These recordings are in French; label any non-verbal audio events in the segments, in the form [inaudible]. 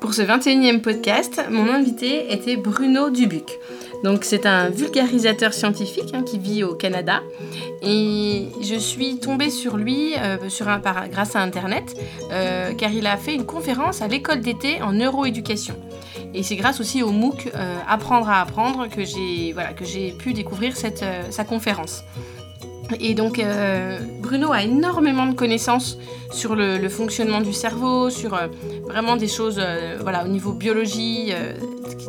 Pour ce 21e podcast, mon invité était Bruno Dubuc. Donc c'est un vulgarisateur scientifique hein, qui vit au Canada et je suis tombée sur lui euh, sur un, grâce à Internet euh, car il a fait une conférence à l'école d'été en neuroéducation. Et c'est grâce aussi au MOOC euh, Apprendre à apprendre que j'ai voilà, pu découvrir cette, sa conférence. Et donc Bruno a énormément de connaissances sur le, fonctionnement du cerveau, sur vraiment des choses voilà, au niveau biologie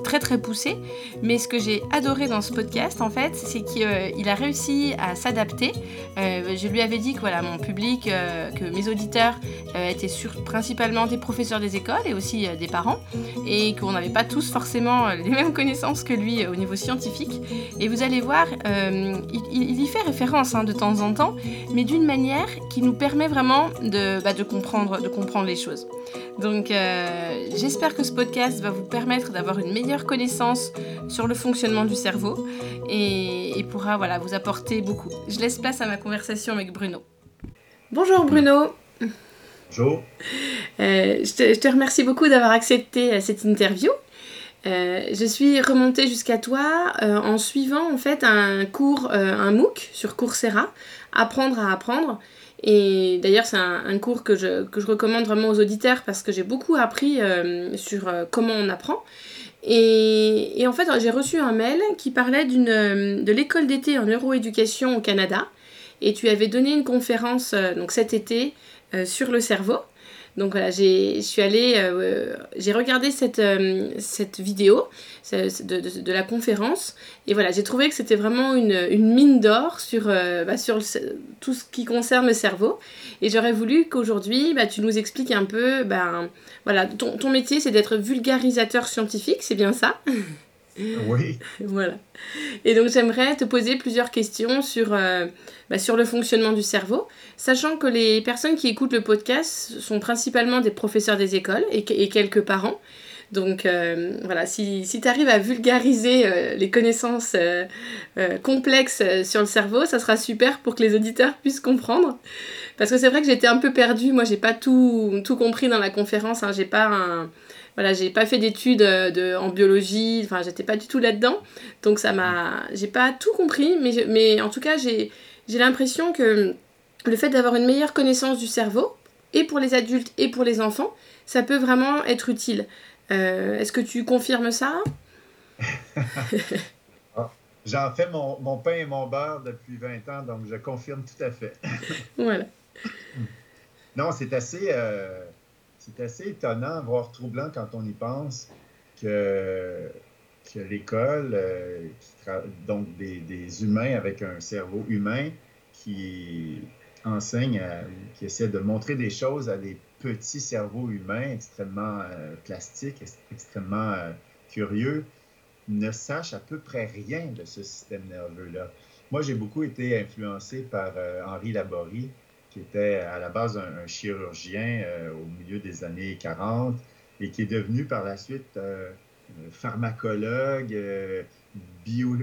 très très poussé. Mais ce que j'ai adoré dans ce podcast, en fait, c'est qu'il euh, a réussi à s'adapter. Euh, je lui avais dit que voilà, mon public, euh, que mes auditeurs étaient principalement des professeurs des écoles et aussi des parents, et qu'on n'avait pas tous forcément les mêmes connaissances que lui au niveau scientifique. Et vous allez voir, il, y fait référence hein, de temps en temps, mais d'une qui nous permet vraiment de, bah, de, comprendre, de comprendre les choses. Donc j'espère que ce podcast va vous permettre d'avoir une meilleure connaissance sur le fonctionnement du cerveau et, pourra voilà, vous apporter beaucoup. Je laisse place à ma conversation avec Bruno. Bonjour Bruno. Bonjour. Euh, je, te, remercie beaucoup d'avoir accepté euh, cette interview. Euh, je suis remontée jusqu'à toi en suivant en fait un cours, un MOOC sur Coursera, Apprendre à apprendre. Et d'ailleurs, c'est un, cours que je, que je, recommande vraiment aux auditeurs parce que j'ai beaucoup appris sur comment on apprend. Et, en fait, j'ai reçu un mail qui parlait euh, de l'école d'été en neuroéducation au Canada. Et tu avais donné une conférence euh, donc cet été euh, sur le cerveau. Donc voilà, je suis allée, euh, j'ai regardé cette, euh, cette vidéo de, de, la conférence et voilà, j'ai trouvé que c'était vraiment une, une, mine d'or sur, euh, bah, sur tout ce qui concerne le cerveau. Et j'aurais voulu qu'aujourd'hui, bah, tu nous expliques un peu, ben voilà, ton, ton métier c'est d'être vulgarisateur scientifique, c'est bien ça? [laughs] Oui. voilà. Et donc j'aimerais te poser plusieurs questions sur, euh, bah, sur le fonctionnement du cerveau, sachant que les personnes qui écoutent le podcast sont principalement des professeurs des écoles et, quelques parents. Donc euh, voilà, si, si tu arrives à vulgariser euh, les connaissances complexes sur le cerveau, ça sera super pour que les auditeurs puissent comprendre. Parce que c'est vrai que j'étais un peu perdue, moi j'ai pas tout, tout compris dans la conférence, hein. j'ai pas un voilà, j'ai pas fait d'études euh, de, en biologie, enfin, j'étais pas du tout là-dedans. Donc, ça m'a. J'ai pas tout compris, mais, mais en tout cas, j'ai l'impression que le fait d'avoir une meilleure connaissance du cerveau, et pour les adultes et pour les enfants, ça peut vraiment être utile. Euh, est-ce que tu confirmes ça? [laughs] Ah, J'en fais mon, mon, pain et mon beurre depuis 20 ans, donc je confirme tout à fait. voilà. [laughs] Non, c'est assez. Euh, c'est assez étonnant, voire troublant quand on y pense, que, l'école, euh, donc des, humains avec un cerveau humain, qui enseigne, qui essaie de montrer des choses à des petits cerveaux humains extrêmement euh, plastiques, extrêmement euh, curieux, ne sache à peu près rien de ce système nerveux-là. Moi, j'ai beaucoup été influencé par Henri Laborie, qui était à la base un, chirurgien euh, au milieu des années 40 et qui est devenu par la suite euh, pharmacologue, euh, bio,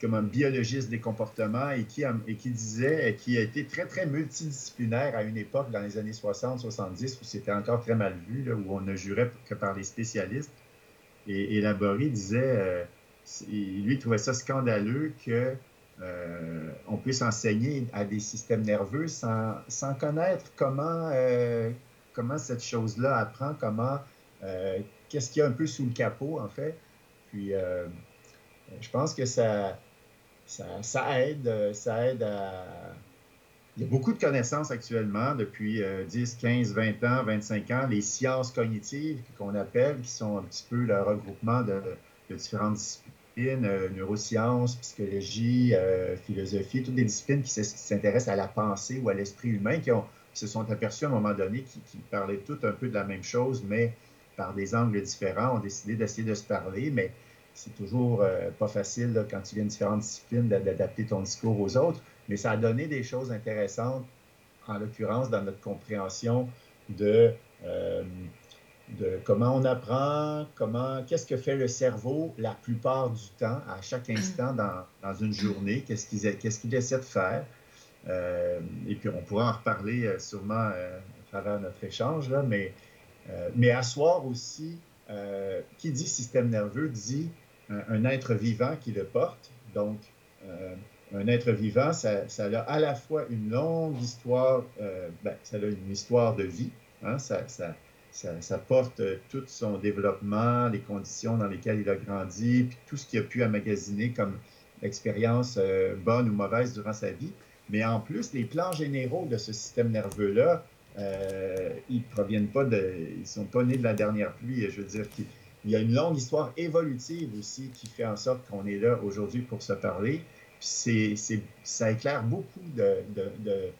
comme un biologiste des comportements et qui, et qui disait, qui a été très, très multidisciplinaire à une époque dans les années 60-70 où c'était encore très mal vu, où on ne jurait que par les spécialistes. Et, et Laborie disait, lui trouvait ça scandaleux que euh, on peut s'enseigner à des systèmes nerveux sans, sans connaître comment, euh, comment cette chose-là apprend, comment, euh, qu'est-ce qu'il y a un peu sous le capot, en fait. Puis, je pense que ça, ça, aide, ça aide à... Il y a beaucoup de connaissances actuellement depuis 10, 15, 20 ans, 25 ans, les sciences cognitives qu'on appelle, qui sont un petit peu le regroupement de, de différentes disciplines neurosciences, psychologie, euh, philosophie, toutes des disciplines qui s'intéressent à la pensée ou à l'esprit humain, qui, se sont aperçus à un moment donné qui, parlaient toutes un peu de la même chose, mais par des angles différents, ont décidé d'essayer de se parler, mais c'est toujours euh, pas facile quand tu viens de différentes disciplines d'adapter ton discours aux autres, mais ça a donné des choses intéressantes, en l'occurrence dans notre compréhension de de comment on apprend, comment, qu'est-ce que fait le cerveau la plupart du temps, à chaque mm. instant dans, dans une journée, qu'est-ce qu'il qu'est-ce qu'il essaie de faire. Euh, et puis on pourra en reparler euh, sûrement euh, à travers notre échange, là, mais mais asseoir aussi, qui dit système nerveux dit un, être vivant qui le porte. Donc, un être vivant, ça, ça, a à la fois une longue histoire, ben, ça a une histoire de vie, hein, ça, ça ça, porte euh, tout son développement, les conditions dans lesquelles il a grandi, puis tout ce qu'il a pu emmagasiner comme expérience euh, bonne ou mauvaise durant sa vie. Mais en plus, les plans généraux de ce système nerveux-là, euh, ils proviennent pas de, ils sont pas nés de la dernière pluie. Je veux dire qu'il y a une longue histoire évolutive aussi qui fait en sorte qu'on est là aujourd'hui pour se parler. Puis c'est, ça éclaire beaucoup de, de de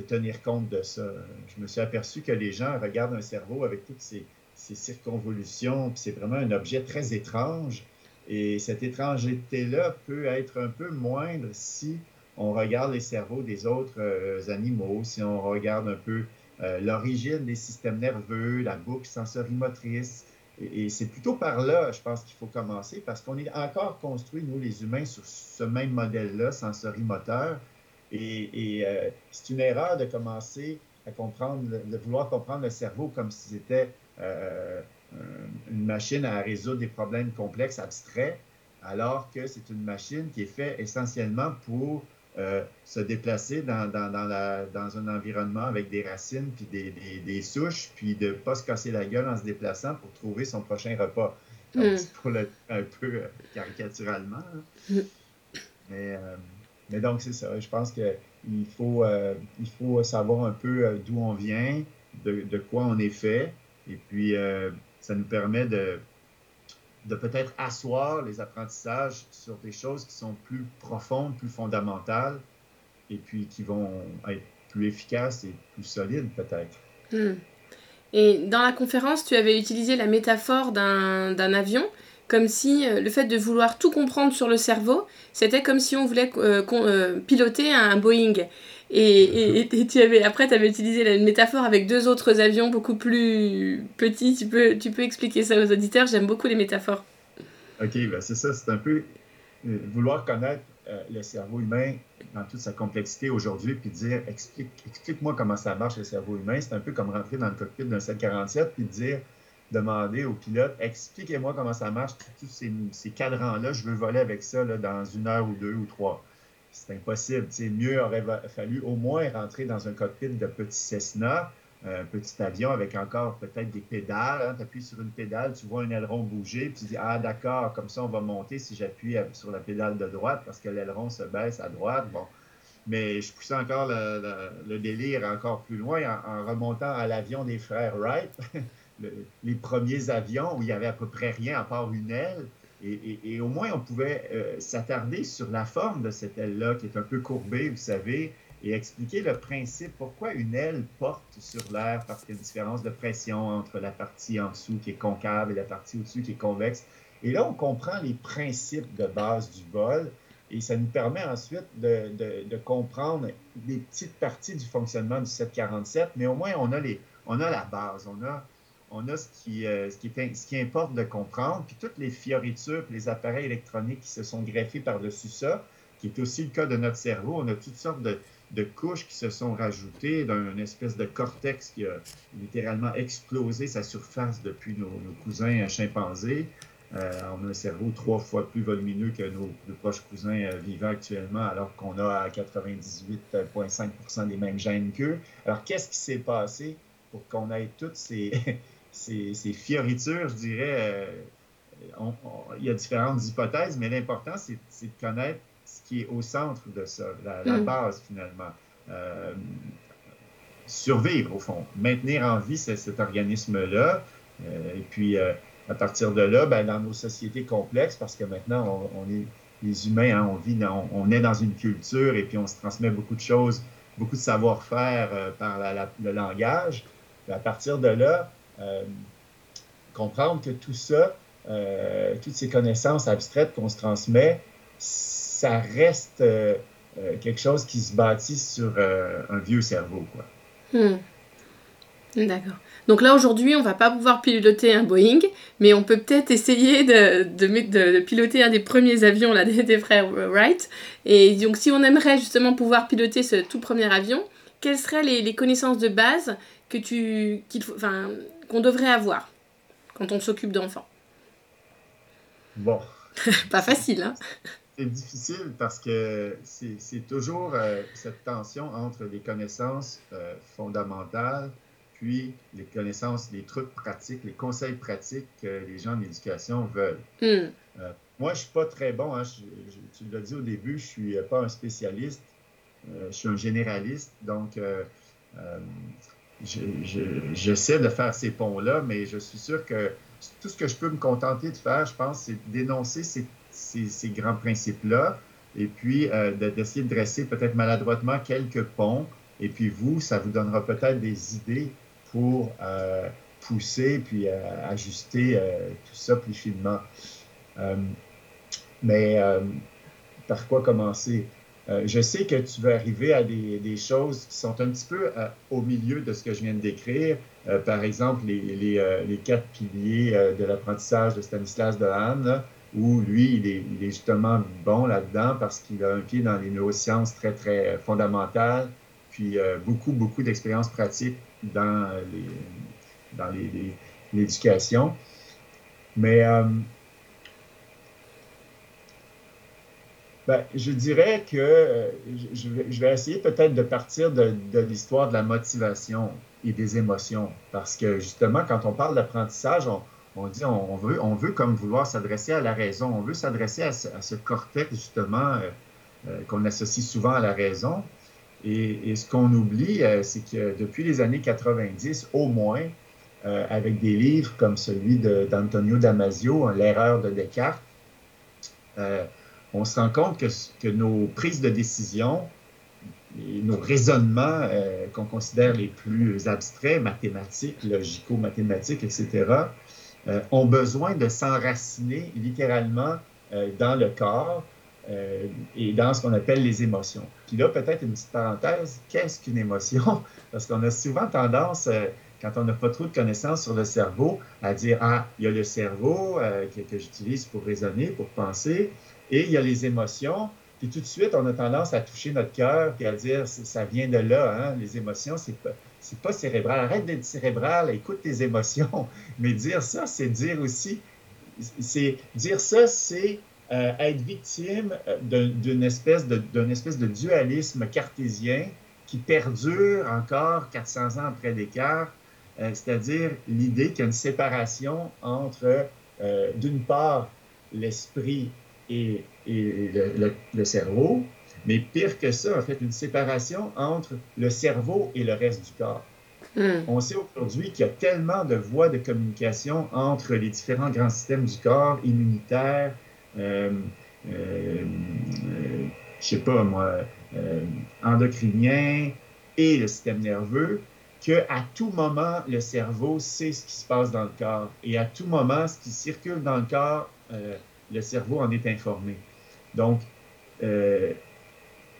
tenir compte de ça. Je me suis aperçu que les gens regardent un cerveau avec toutes ces, circonvolutions, puis c'est vraiment un objet très étrange. Et cette étrangeté-là peut être un peu moindre si on regarde les cerveaux des autres euh, animaux, si on regarde un peu euh, l'origine des systèmes nerveux, la boucle sensorimotrice. Et, et c'est plutôt par là, je pense qu'il faut commencer, parce qu'on est encore construit, nous les humains, sur ce même modèle-là, sensorimoteur. Et, euh, c'est une erreur de commencer à comprendre, de vouloir comprendre le cerveau comme si c'était euh, une machine à résoudre des problèmes complexes, abstraits, alors que c'est une machine qui est faite essentiellement pour euh, se déplacer dans, dans, dans, dans, un environnement avec des racines, puis des, des, souches, puis de ne pas se casser la gueule en se déplaçant pour trouver son prochain repas. Donc, mm. pour le, un peu caricaturalement. Mm. Mais mais donc, c'est ça. Je pense qu'il faut, euh, faut savoir un peu euh, d'où on vient, de, de, quoi on est fait. Et puis, euh, ça nous permet de, de peut-être asseoir les apprentissages sur des choses qui sont plus profondes, plus fondamentales, et puis qui vont être plus efficaces et plus solides, peut-être. Hmm. Et dans la conférence, tu avais utilisé la métaphore d'un avion comme si euh, le fait de vouloir tout comprendre sur le cerveau, c'était comme si on voulait euh, euh, piloter un Boeing. Et, tu avais, après, tu avais utilisé la métaphore avec deux autres avions beaucoup plus petits. Tu peux, tu peux expliquer ça aux auditeurs? J'aime beaucoup les métaphores. OK, ben c'est ça. C'est un peu vouloir connaître le cerveau humain dans toute sa complexité aujourd'hui, puis dire explique, explique-moi comment ça marche le cerveau humain. C'est un peu comme rentrer dans le cockpit d'un 747 puis dire demander au pilote expliquez-moi comment ça marche, tous ces, cadrans-là, je veux voler avec ça dans une heure ou deux ou trois. C'est impossible. mieux aurait fallu au moins rentrer dans un cockpit de petit Cessna, un petit avion avec encore peut-être des pédales. Hein. Tu appuies sur une pédale, tu vois un aileron bouger, puis tu dis Ah, d'accord, comme ça on va monter si j'appuie sur la pédale de droite parce que l'aileron se baisse à droite. Bon. Mais je poussais encore le, délire encore plus loin en remontant à l'avion des frères Wright. [laughs] les premiers avions où il y avait à peu près rien à part une aile. Et, au moins, on pouvait euh, s'attarder sur la forme de cette aile-là, qui est un peu courbée, vous savez, et expliquer le principe, pourquoi une aile porte sur l'air, parce qu'il y a une différence de pression entre la partie en dessous qui est concave et la partie au-dessus qui est convexe. Et là, on comprend les principes de base du vol, et ça nous permet ensuite de, de comprendre des petites parties du fonctionnement du 747, mais au moins, on a, les, on a la base, on a on a ce qui, euh, ce, qui est, ce qui importe de comprendre, puis toutes les fioritures, les appareils électroniques qui se sont greffés par-dessus ça, qui est aussi le cas de notre cerveau. On a toutes sortes de, couches qui se sont rajoutées d'un espèce de cortex qui a littéralement explosé sa surface depuis nos, cousins chimpanzés. Euh, on a un cerveau trois fois plus volumineux que nos proches cousins euh, vivants actuellement, alors qu'on a 98,5% des mêmes gènes qu'eux. Alors, qu'est-ce qui s'est passé pour qu'on ait toutes ces, ces, fioritures, je dirais, euh, il y a différentes hypothèses, mais l'important, c'est de connaître ce qui est au centre de ça, la, mm. base finalement. Euh, survivre, au fond, maintenir en vie cet organisme-là. Euh, et puis, à partir de là, ben, dans nos sociétés complexes, parce que maintenant, on, est les humains, hein, on vit, on, est dans une culture et puis on se transmet beaucoup de choses, beaucoup de savoir-faire par le langage. à partir de là, comprendre que tout ça, euh, toutes ces connaissances abstraites qu'on se transmet, ça reste euh, quelque chose qui se bâtit sur un vieux cerveau. Quoi. Hmm. D'accord. Donc là, aujourd'hui, on va pas pouvoir piloter un Boeing, mais on peut peut-être essayer de, piloter un des premiers avions là, [laughs] des, frères Wright. Et donc, si on aimerait justement pouvoir piloter ce tout premier avion, quelles seraient les, les connaissances de base que tu, qu'il faut, qu'on devrait avoir quand on s'occupe d'enfants Bon. [laughs] Pas facile, hein C'est difficile parce que c'est toujours euh, cette tension entre les connaissances euh, fondamentales puis les connaissances, les trucs pratiques, les conseils pratiques que les gens en éducation veulent. Hmm. Euh, moi, je ne suis pas très bon. Hein, tu l'as dit au début, je ne suis pas un spécialiste. je suis un généraliste. Donc, j'essaie de faire ces ponts-là, mais je suis sûr que tout ce que je peux me contenter de faire, je pense, c'est d'énoncer ces, ces, grands principes-là et puis euh, d'essayer de dresser peut-être maladroitement quelques ponts. Et puis vous, ça vous donnera peut-être des idées pour euh, pousser puis euh, ajuster tout ça plus finement. mais par quoi commencer? Je sais que tu veux arriver à des, choses qui sont un petit peu au milieu de ce que je viens de décrire, euh, par exemple, les, euh, quatre piliers euh, de l'apprentissage de Stanislas Dehaene, où lui, il est, justement bon là-dedans parce qu'il a un pied dans les neurosciences très, très fondamentales, puis beaucoup, beaucoup d'expériences pratiques dans dans l'éducation. Mais ben, je dirais que je, vais, je vais essayer peut-être de partir de, de l'histoire de la motivation et des émotions. Parce que justement, quand on parle d'apprentissage, on, dit on, veut, on veut comme vouloir s'adresser à la raison, on veut s'adresser à, ce cortex justement euh, euh, qu'on associe souvent à la raison. Et, ce qu'on oublie, euh, c'est que depuis les années 90, au moins, avec des livres comme celui d'Antonio Damasio, L'erreur de Descartes, on se rend compte que, nos prises de décision nos raisonnements euh, qu'on considère les plus abstraits, mathématiques, logico-mathématiques, etc., euh, ont besoin de s'enraciner littéralement euh, dans le corps et dans ce qu'on appelle les émotions. Puis là, peut-être une petite parenthèse, qu'est-ce qu'une émotion? [laughs] Parce qu'on a souvent tendance, quand on n'a pas trop de connaissances sur le cerveau, à dire, ah, il y a le cerveau que j'utilise pour raisonner, pour penser, et il y a les émotions. Puis tout de suite, on a tendance à toucher notre cœur et à dire ça vient de là, hein, les émotions, c'est pas, pas cérébral. Arrête d'être cérébral, écoute tes émotions. [laughs] Mais dire ça, c'est dire aussi, c'est dire ça, c'est euh, être victime euh, d'une espèce de, d'une espèce de dualisme cartésien qui perdure encore 400 ans après Descartes, euh, c'est-à-dire l'idée qu'il y a une séparation entre, d'une part, l'esprit et, le, cerveau, mais pire que ça, en fait, une séparation entre le cerveau et le reste du corps. Hmm. On sait aujourd'hui qu'il y a tellement de voies de communication entre les différents grands systèmes du corps, immunitaire, euh, euh, euh je sais pas moi, euh, endocrinien et le système nerveux, qu'à tout moment, le cerveau sait ce qui se passe dans le corps. Et à tout moment, ce qui circule dans le corps le cerveau en est informé. Donc, euh,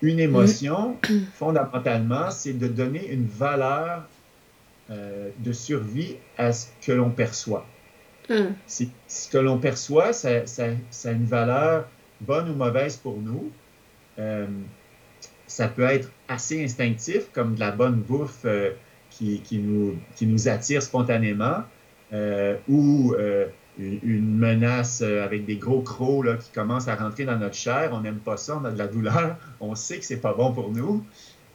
une émotion, fondamentalement, c'est de donner une valeur euh, de survie à ce que l'on perçoit. Mm. Ce que l'on perçoit, ça, ça, a une valeur bonne ou mauvaise pour nous. Euh, ça peut être assez instinctif, comme de la bonne bouffe qui, qui, nous, qui nous attire spontanément, ou une menace euh, avec des gros crocs là, qui commencent à rentrer dans notre chair. On n'aime pas ça, on a de la douleur, on sait que c'est pas bon pour nous.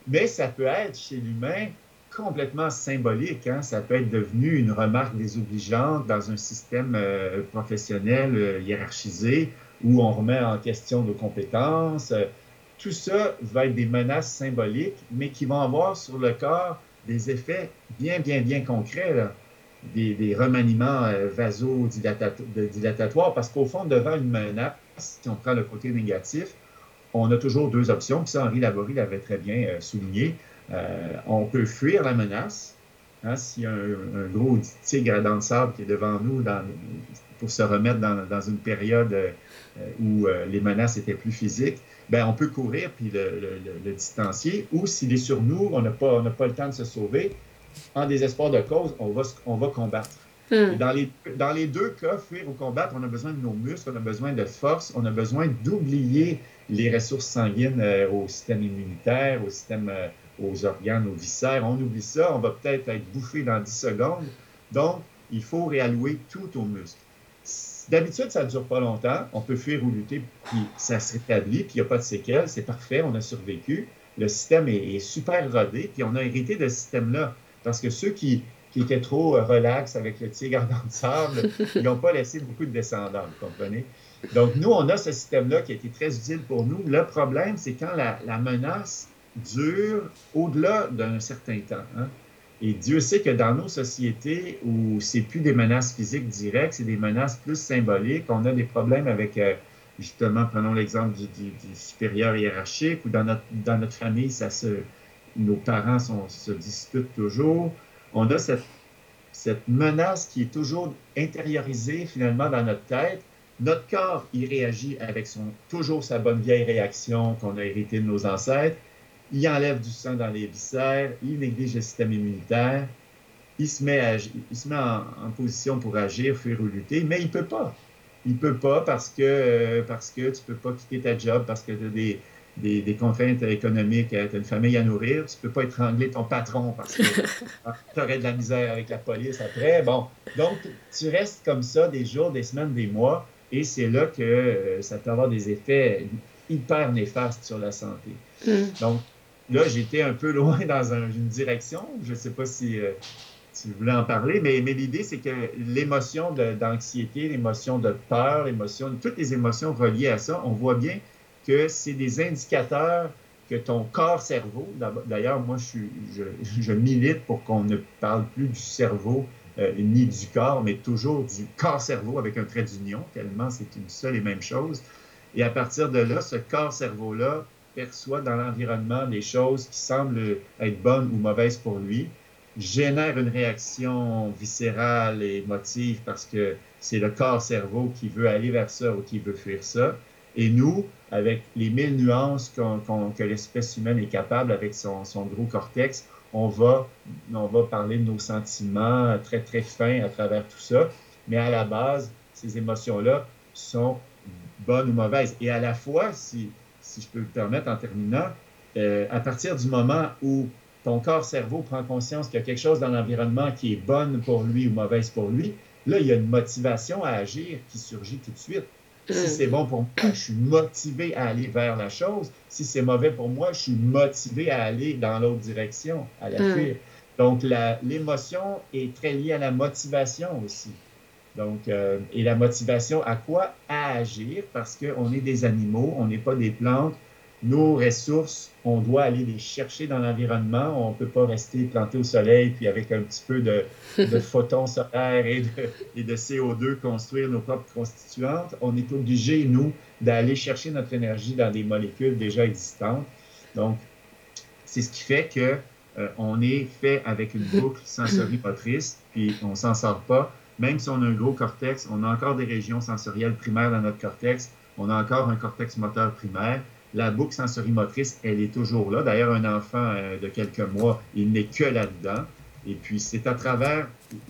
Mais ça peut être chez l'humain complètement symbolique. Hein? Ça peut être devenu une remarque désobligeante dans un système euh, professionnel euh, hiérarchisé où on remet en question nos compétences. Tout ça va être des menaces symboliques, mais qui vont avoir sur le corps des effets bien, bien, bien concrets. Là des, remaniements euh, vasodilatoires, parce qu'au fond, devant une menace, si on prend le côté négatif, on a toujours deux options. Puis ça, Henri Laborie l'avait très bien euh, souligné. Euh, on peut fuir la menace. Hein, S'il y a un, gros tigre à dents de sable qui est devant nous pour se remettre dans, une période où les menaces étaient plus physiques, ben, on peut courir puis le, distancier. Ou s'il est sur nous, on n'a pas, pas le temps de se sauver, en désespoir de cause, on va, on va combattre. Hmm. Dans, les, dans les deux cas, fuir ou combattre, on a besoin de nos muscles, on a besoin de force, on a besoin d'oublier les ressources sanguines euh, au système immunitaire, au système, euh, aux organes, aux viscères. On oublie ça, on va peut-être être bouffé dans 10 secondes, Donc, il faut réallouer tout au muscle. D'habitude, ça ne dure pas longtemps. On peut fuir ou lutter, puis ça se rétablit, puis il n'y a pas de séquelles. C'est parfait, on a survécu. Le système est, super rodé, puis on a hérité de ce système-là. Parce que ceux qui, qui étaient trop euh, relax avec le tigre dans le sable, [laughs] ils n'ont pas laissé beaucoup de descendants, vous comprenez? Donc, nous, on a ce système-là qui a été très utile pour nous. Le problème, c'est quand la, menace dure au-delà d'un certain temps. Hein. Et Dieu sait que dans nos sociétés où c'est plus des menaces physiques directes, c'est des menaces plus symboliques, on a des problèmes avec, euh, justement, prenons l'exemple du, supérieur hiérarchique, ou dans notre, dans notre famille, ça se, nos parents se disputent toujours. On a cette, menace qui est toujours intériorisée finalement dans notre tête notre corps, il réagit avec toujours sa bonne vieille réaction qu'on a héritée de nos ancêtres. Il enlève du sang dans les viscères, il néglige le système immunitaire, il se met, il se met en, position pour agir, fuir ou lutter, mais il ne peut pas. Il ne peut pas parce que, euh, parce que tu ne peux pas quitter ta job, parce que tu as des, des, des, contraintes économiques, tu as une famille à nourrir, tu ne peux pas étrangler ton patron parce que [laughs] tu aurais de la misère avec la police après. Bon, donc tu restes comme ça des jours, des semaines, des mois, et c'est là que euh, ça peut avoir des effets hyper néfastes sur la santé. Mm. Donc, là, j'étais un peu [laughs] loin dans une direction. Je ne sais pas si euh, tu voulais en parler, mais, mais l'idée, c'est que l'émotion d'anxiété, l'émotion de peur, l'émotion, toutes les émotions reliées à ça, on voit bien que c'est des indicateurs que ton corps-cerveau, d'ailleurs, moi, je, je, je milite pour qu'on ne parle plus du cerveau euh, ni du corps, mais toujours du corps-cerveau avec un trait d'union, tellement c'est une seule et même chose. Et à partir de là, ce corps-cerveau-là perçoit dans l'environnement des choses qui semblent être bonnes ou mauvaises pour lui, génère une réaction viscérale et émotive parce que c'est le corps-cerveau qui veut aller vers ça ou qui veut fuir ça. Et nous, avec les mille nuances que l'espèce humaine est capable avec son, son gros cortex, on va, on va parler de nos sentiments très, très fins à travers tout ça. Mais à la base, ces émotions-là sont bonnes ou mauvaises. Et à la fois, si, si je peux me permettre en terminant, euh, à partir du moment où ton corps-cerveau prend conscience qu'il y a quelque chose dans l'environnement qui est bonne pour lui ou mauvaise pour lui, là, il y a une motivation à agir qui surgit tout de suite. Si c'est bon pour moi, je suis motivé à aller vers la chose. Si c'est mauvais pour moi, je suis motivé à aller dans l'autre direction, à la mm. fuir. Donc, l'émotion est très liée à la motivation aussi. Donc, euh, et la motivation à quoi? À agir parce qu'on est des animaux, on n'est pas des plantes, nos ressources, on doit aller les chercher dans l'environnement. On ne peut pas rester planté au soleil puis avec un petit peu de, [laughs] photons solaires et de, CO2 construire nos propres constituantes. On est obligé, nous, d'aller chercher notre énergie dans des molécules déjà existantes. Donc, c'est ce qui fait que euh, on est fait avec une boucle sensorimotrice, puis on s'en sort pas. Même si on a un gros cortex, on a encore des régions sensorielles primaires dans notre cortex, on a encore un cortex moteur primaire, la boucle sensorimotrice, elle est toujours là. D'ailleurs, un enfant euh, de quelques mois, il n'est que là-dedans. Et puis, c'est à travers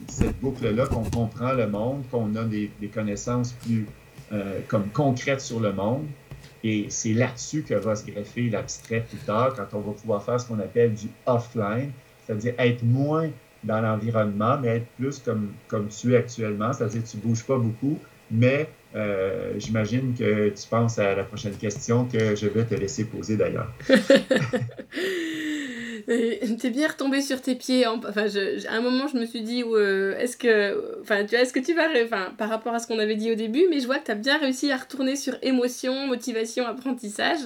cette boucle-là qu'on comprend le monde, qu'on a des, connaissances plus euh, comme concrètes sur le monde. Et c'est là-dessus que va se greffer l'abstrait plus tard, quand on va pouvoir faire ce qu'on appelle du offline, c'est-à-dire être moins dans l'environnement, mais être plus comme, comme tu es actuellement, c'est-à-dire tu ne bouges pas beaucoup, mais euh, j'imagine que tu penses à la prochaine question que je vais te laisser poser d'ailleurs. [laughs] T'es bien retombé sur tes pieds. Enfin, à un moment, je me suis dit, euh, est-ce que, enfin, tu est-ce que tu vas, enfin, par rapport à ce qu'on avait dit au début, mais je vois que tu as bien réussi à retourner sur émotion, motivation, apprentissage.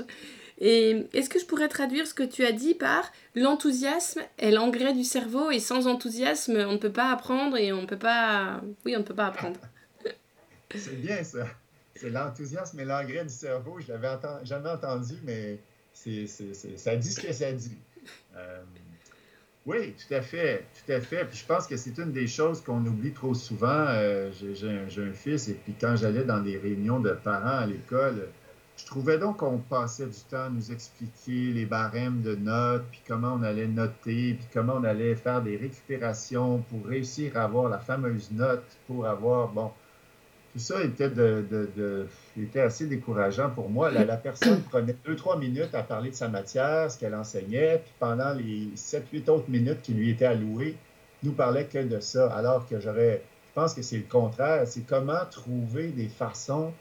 Et est-ce que je pourrais traduire ce que tu as dit par l'enthousiasme est l'engrais du cerveau et sans enthousiasme, on ne peut pas apprendre et on ne peut pas, oui, on ne peut pas apprendre. C'est bien ça. C'est l'enthousiasme et l'engrais du cerveau. Je l'avais jamais entendu, mais c'est, ça dit ce que ça dit. Euh, oui, tout à fait, tout à fait. Puis je pense que c'est une des choses qu'on oublie trop souvent. Euh, j'ai, un, fils et puis quand j'allais dans des réunions de parents à l'école, je trouvais donc qu'on passait du temps à nous expliquer les barèmes de notes, puis comment on allait noter, puis comment on allait faire des récupérations pour réussir à avoir la fameuse note, pour avoir, bon, tout ça était, de, était assez décourageant pour moi. La, personne prenait deux, trois minutes à parler de sa matière, ce qu'elle enseignait, puis pendant les sept, huit autres minutes qui lui étaient allouées, nous parlait que de ça, alors que j'aurais, je pense que c'est le contraire, c'est comment trouver des façons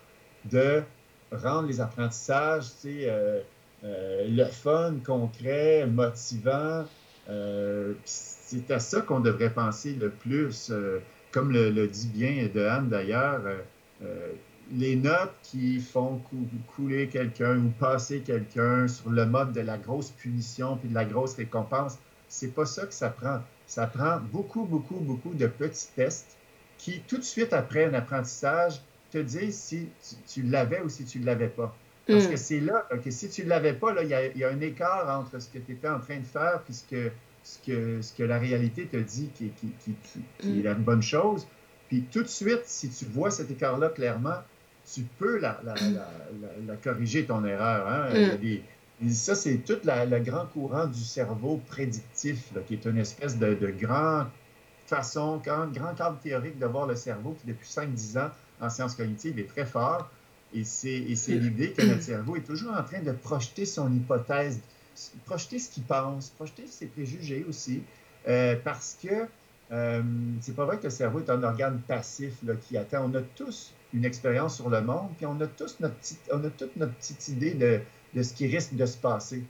de rendre les apprentissages, tu euh, euh, le fun, concret, motivant. Euh, c'est à ça qu'on devrait penser le plus. Comme le, dit bien de Anne d'ailleurs, les notes qui font couler quelqu'un ou passer quelqu'un sur le mode de la grosse punition puis de la grosse récompense, c'est pas ça que ça prend. Ça prend beaucoup, beaucoup, beaucoup de petits tests qui, tout de suite après un apprentissage, te disent si tu, l'avais ou si tu ne l'avais pas. Parce mm. que c'est là que si tu ne l'avais pas, il y, a un écart entre ce que tu étais en train de faire et ce que, ce que, la réalité te dit qui, qui, qui, qui est mm. la bonne chose. Puis tout de suite, si tu vois cet écart-là clairement, tu peux la, la, la, corriger, ton erreur. Hein? Mm. ça, c'est tout le grand courant du cerveau prédictif, qui est une espèce de, de grand façon, grand, grand cadre théorique de voir le cerveau qui, depuis 5-10 ans, en sciences cognitives, est très fort. Et c'est mm. l'idée que notre cerveau est toujours en train de projeter son hypothèse, projeter ce qu'il pense, projeter ses préjugés aussi, euh, parce que euh, c'est pas vrai que le cerveau est un organe passif là, qui attend. On a tous une expérience sur le monde, puis on a tous notre petite, on a toute notre petite idée de, de, ce qui risque de se passer.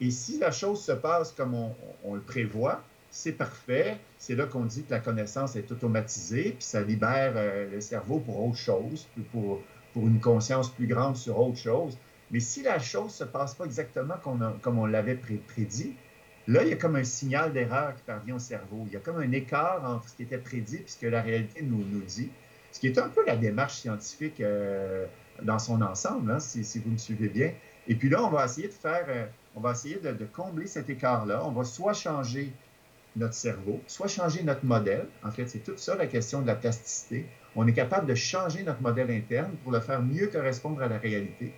Et si la chose se passe comme on, on le prévoit, c'est parfait. C'est là qu'on dit que la connaissance est automatisée, puis ça libère euh, le cerveau pour autre chose, pour, pour une conscience plus grande sur autre chose. Mais si la chose ne se passe pas exactement comme on, l'avait prédit, là, il y a comme un signal d'erreur qui parvient au cerveau. Il y a comme un écart entre ce qui était prédit et ce que la réalité nous, nous dit. Ce qui est un peu la démarche scientifique euh, dans son ensemble, hein, si, vous me suivez bien. Et puis là, on va essayer de faire, euh, on va essayer de, de combler cet écart-là. On va soit changer notre cerveau, soit changer notre modèle. En fait, c'est tout ça la question de la plasticité. On est capable de changer notre modèle interne pour le faire mieux correspondre à la réalité.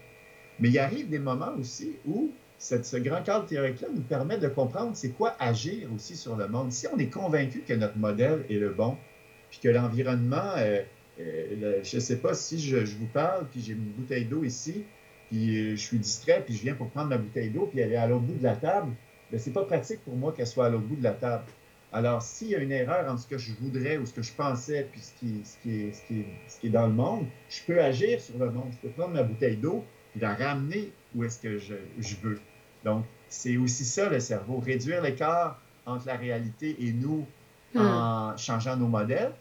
Mais il arrive des moments aussi où ce grand cadre théorique-là nous permet de comprendre c'est quoi agir aussi sur le monde. Si on est convaincu que notre modèle est le bon, puis que l'environnement, euh, euh, je ne sais pas si je, vous parle, puis j'ai une bouteille d'eau ici, puis euh, je suis distrait, puis je viens pour prendre ma bouteille d'eau, puis elle est à l'autre bout de la table, ce n'est pas pratique pour moi qu'elle soit à l'autre bout de la table. Alors, s'il y a une erreur entre ce que je voudrais ou ce que je pensais puis ce qui, est, ce ce qui est dans le monde, je peux agir sur le monde. Je peux prendre ma bouteille d'eau la ramener où est-ce que je, je veux. Donc, c'est aussi ça le cerveau, réduire l'écart entre la réalité et nous hmm. en changeant nos modèles,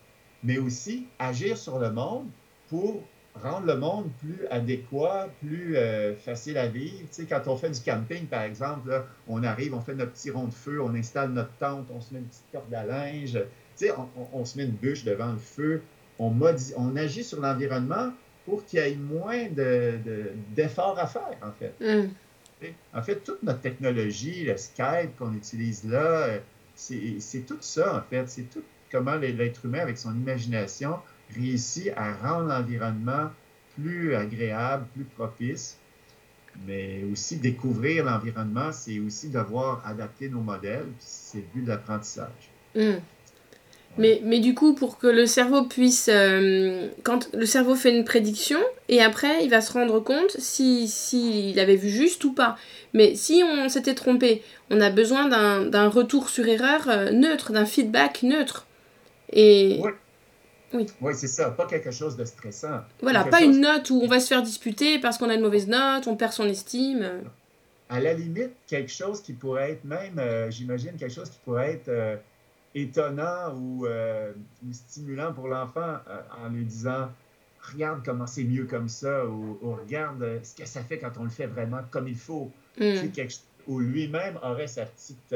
mais aussi agir sur le monde pour rendre le monde plus adéquat, plus euh, facile à vivre. Tu sais, quand on fait du camping, par exemple, on arrive, on fait notre petit rond de feu, on installe notre tente, on se met une petite corde à linge, tu sais, on, se met une bûche devant le feu, on, on agit sur l'environnement pour qu'il y ait moins d'efforts de, à faire, en fait. Mm. En fait, toute notre technologie, le Skype qu'on utilise là, euh, c'est tout ça, en fait. C'est tout comment l'être humain, avec son imagination, réussit à rendre l'environnement plus agréable, plus propice. Mais aussi découvrir l'environnement, c'est aussi devoir adapter nos modèles, c'est le but de l'apprentissage. Hmm. Mais, mais, du coup, pour que le cerveau puisse... Euh, quand le cerveau fait une prédiction, et après, il va se rendre compte s'il si, il avait vu juste ou pas. Mais si on s'était trompé, on a besoin d'un retour sur erreur euh, neutre, d'un feedback neutre. Et, oui. c'est ça, pas quelque chose de stressant. Voilà, pas une note où on va se faire disputer parce qu'on a une mauvaise note, on perd son estime. À la limite, quelque chose qui pourrait être même, euh, j'imagine, quelque chose qui pourrait être euh, étonnant euh, ou, stimulant pour l'enfant en lui disant Regarde comment c'est mieux comme ça, ou, regarde ce que ça fait quand on le fait vraiment comme il faut. Mm. Ou lui-même aurait sa petite,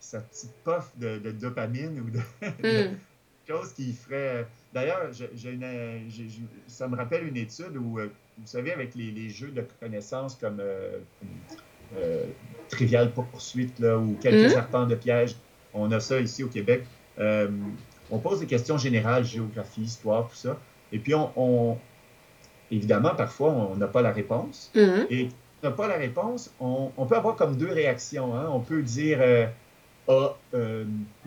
sa petite puff de, dopamine ou de. Mm chose qui ferait. D'ailleurs, ça me rappelle une étude où, euh, vous savez, avec les, jeux de connaissances comme euh, euh, Trivial Poursuite là, ou quelques mmh. de piège, on a ça ici au Québec. on pose des questions générales, géographie, histoire, tout ça. Et puis, on, évidemment, parfois, on n'a pas la réponse. Mm-hmm. Et on n'a pas la réponse, on, peut avoir comme deux réactions. Hein. On peut dire Ah,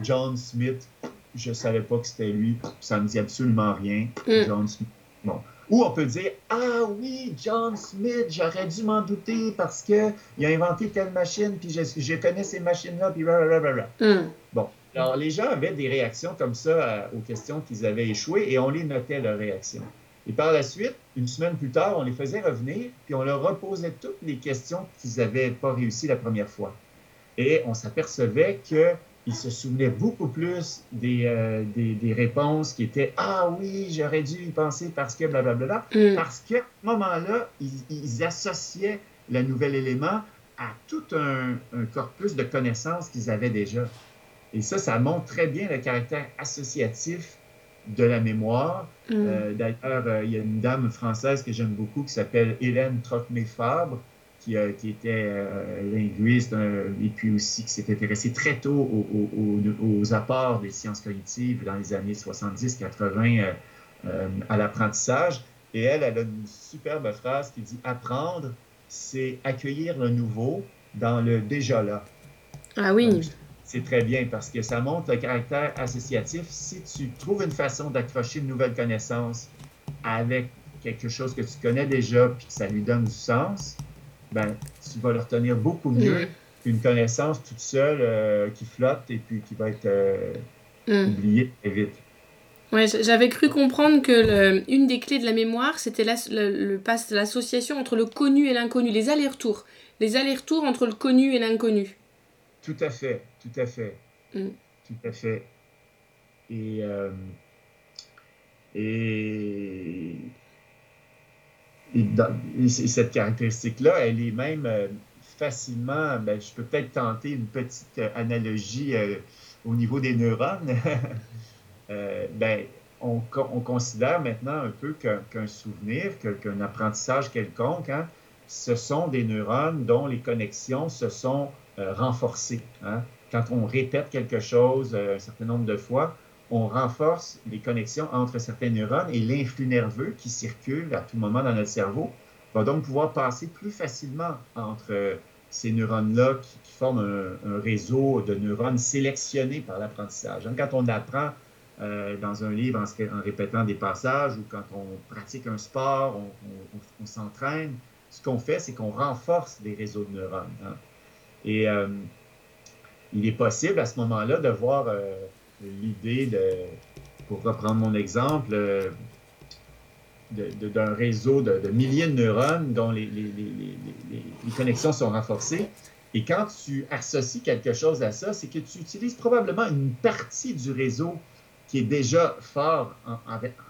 John Smith, je ne savais pas que c'était lui, ça ne me dit absolument rien. Mm. John Smith. Bon. Ou on peut dire Ah oui, John Smith, j'aurais dû m'en douter parce qu'il a inventé telle machine, puis je, je connais ces machines-là, puis blablabla. Mm. Bon. Alors, les gens avaient des réactions comme ça aux questions qu'ils avaient échoué et on les notait, leurs réactions. Et par la suite, une semaine plus tard, on les faisait revenir, puis on leur reposait toutes les questions qu'ils n'avaient pas réussi la première fois. Et on s'apercevait qu'ils se souvenaient beaucoup plus euh, des, des, réponses qui étaient Ah oui, j'aurais dû y penser parce que blablabla. Mm. Parce qu'à ce moment-là, ils, associaient le nouvel élément à tout un, un corpus de connaissances qu'ils avaient déjà. Et ça, ça montre très bien le caractère associatif de la mémoire. Mm. Euh, d'ailleurs, euh, il y a une dame française que j'aime beaucoup qui s'appelle Hélène Trocmé-Fabre, qui, euh, qui, était linguiste et puis aussi qui s'est intéressée très tôt aux, apports des sciences cognitives dans les années 70-80 à l'apprentissage. Et elle, elle a une superbe phrase qui dit Apprendre, c'est accueillir le nouveau dans le déjà là. Ah oui c'est très bien parce que ça montre le caractère associatif. Si tu trouves une façon d'accrocher une nouvelle connaissance avec quelque chose que tu connais déjà puis que ça lui donne du sens, ben, tu vas le retenir beaucoup mieux mm. qu'une connaissance toute seule euh, qui flotte et puis qui va être euh, mm. oubliée très vite. Ouais, j'avais cru comprendre que une des clés de la mémoire, c'était l'association entre le connu et l'inconnu, les allers-retours. Les allers-retours entre le connu et l'inconnu. Tout à fait, tout à fait. Mm. Tout à fait. Et, euh, et, cette caractéristique-là, elle est même euh, facilement, ben, je peux peut-être tenter une petite analogie euh, au niveau des neurones. [laughs] ben, on, on, considère maintenant un peu qu'un souvenir, qu'un apprentissage quelconque, hein, ce sont des neurones dont les connexions se sont euh, renforcer. Hein. Quand on répète quelque chose euh, un certain nombre de fois, on renforce les connexions entre certains neurones et l'influx nerveux qui circule à tout moment dans notre cerveau va donc pouvoir passer plus facilement entre euh, ces neurones-là qui, forment un, réseau de neurones sélectionnés par l'apprentissage. Quand on apprend dans un livre en, répétant des passages ou quand on pratique un sport, on, s'entraîne, ce qu'on fait, c'est qu'on renforce des réseaux de neurones. Hein. Et euh, il est possible à ce moment-là de voir euh, l'idée de, pour reprendre mon exemple, euh, d'un réseau de, milliers de neurones dont les, connexions sont renforcées. Et quand tu associes quelque chose à ça, c'est que tu utilises probablement une partie du réseau qui est déjà fort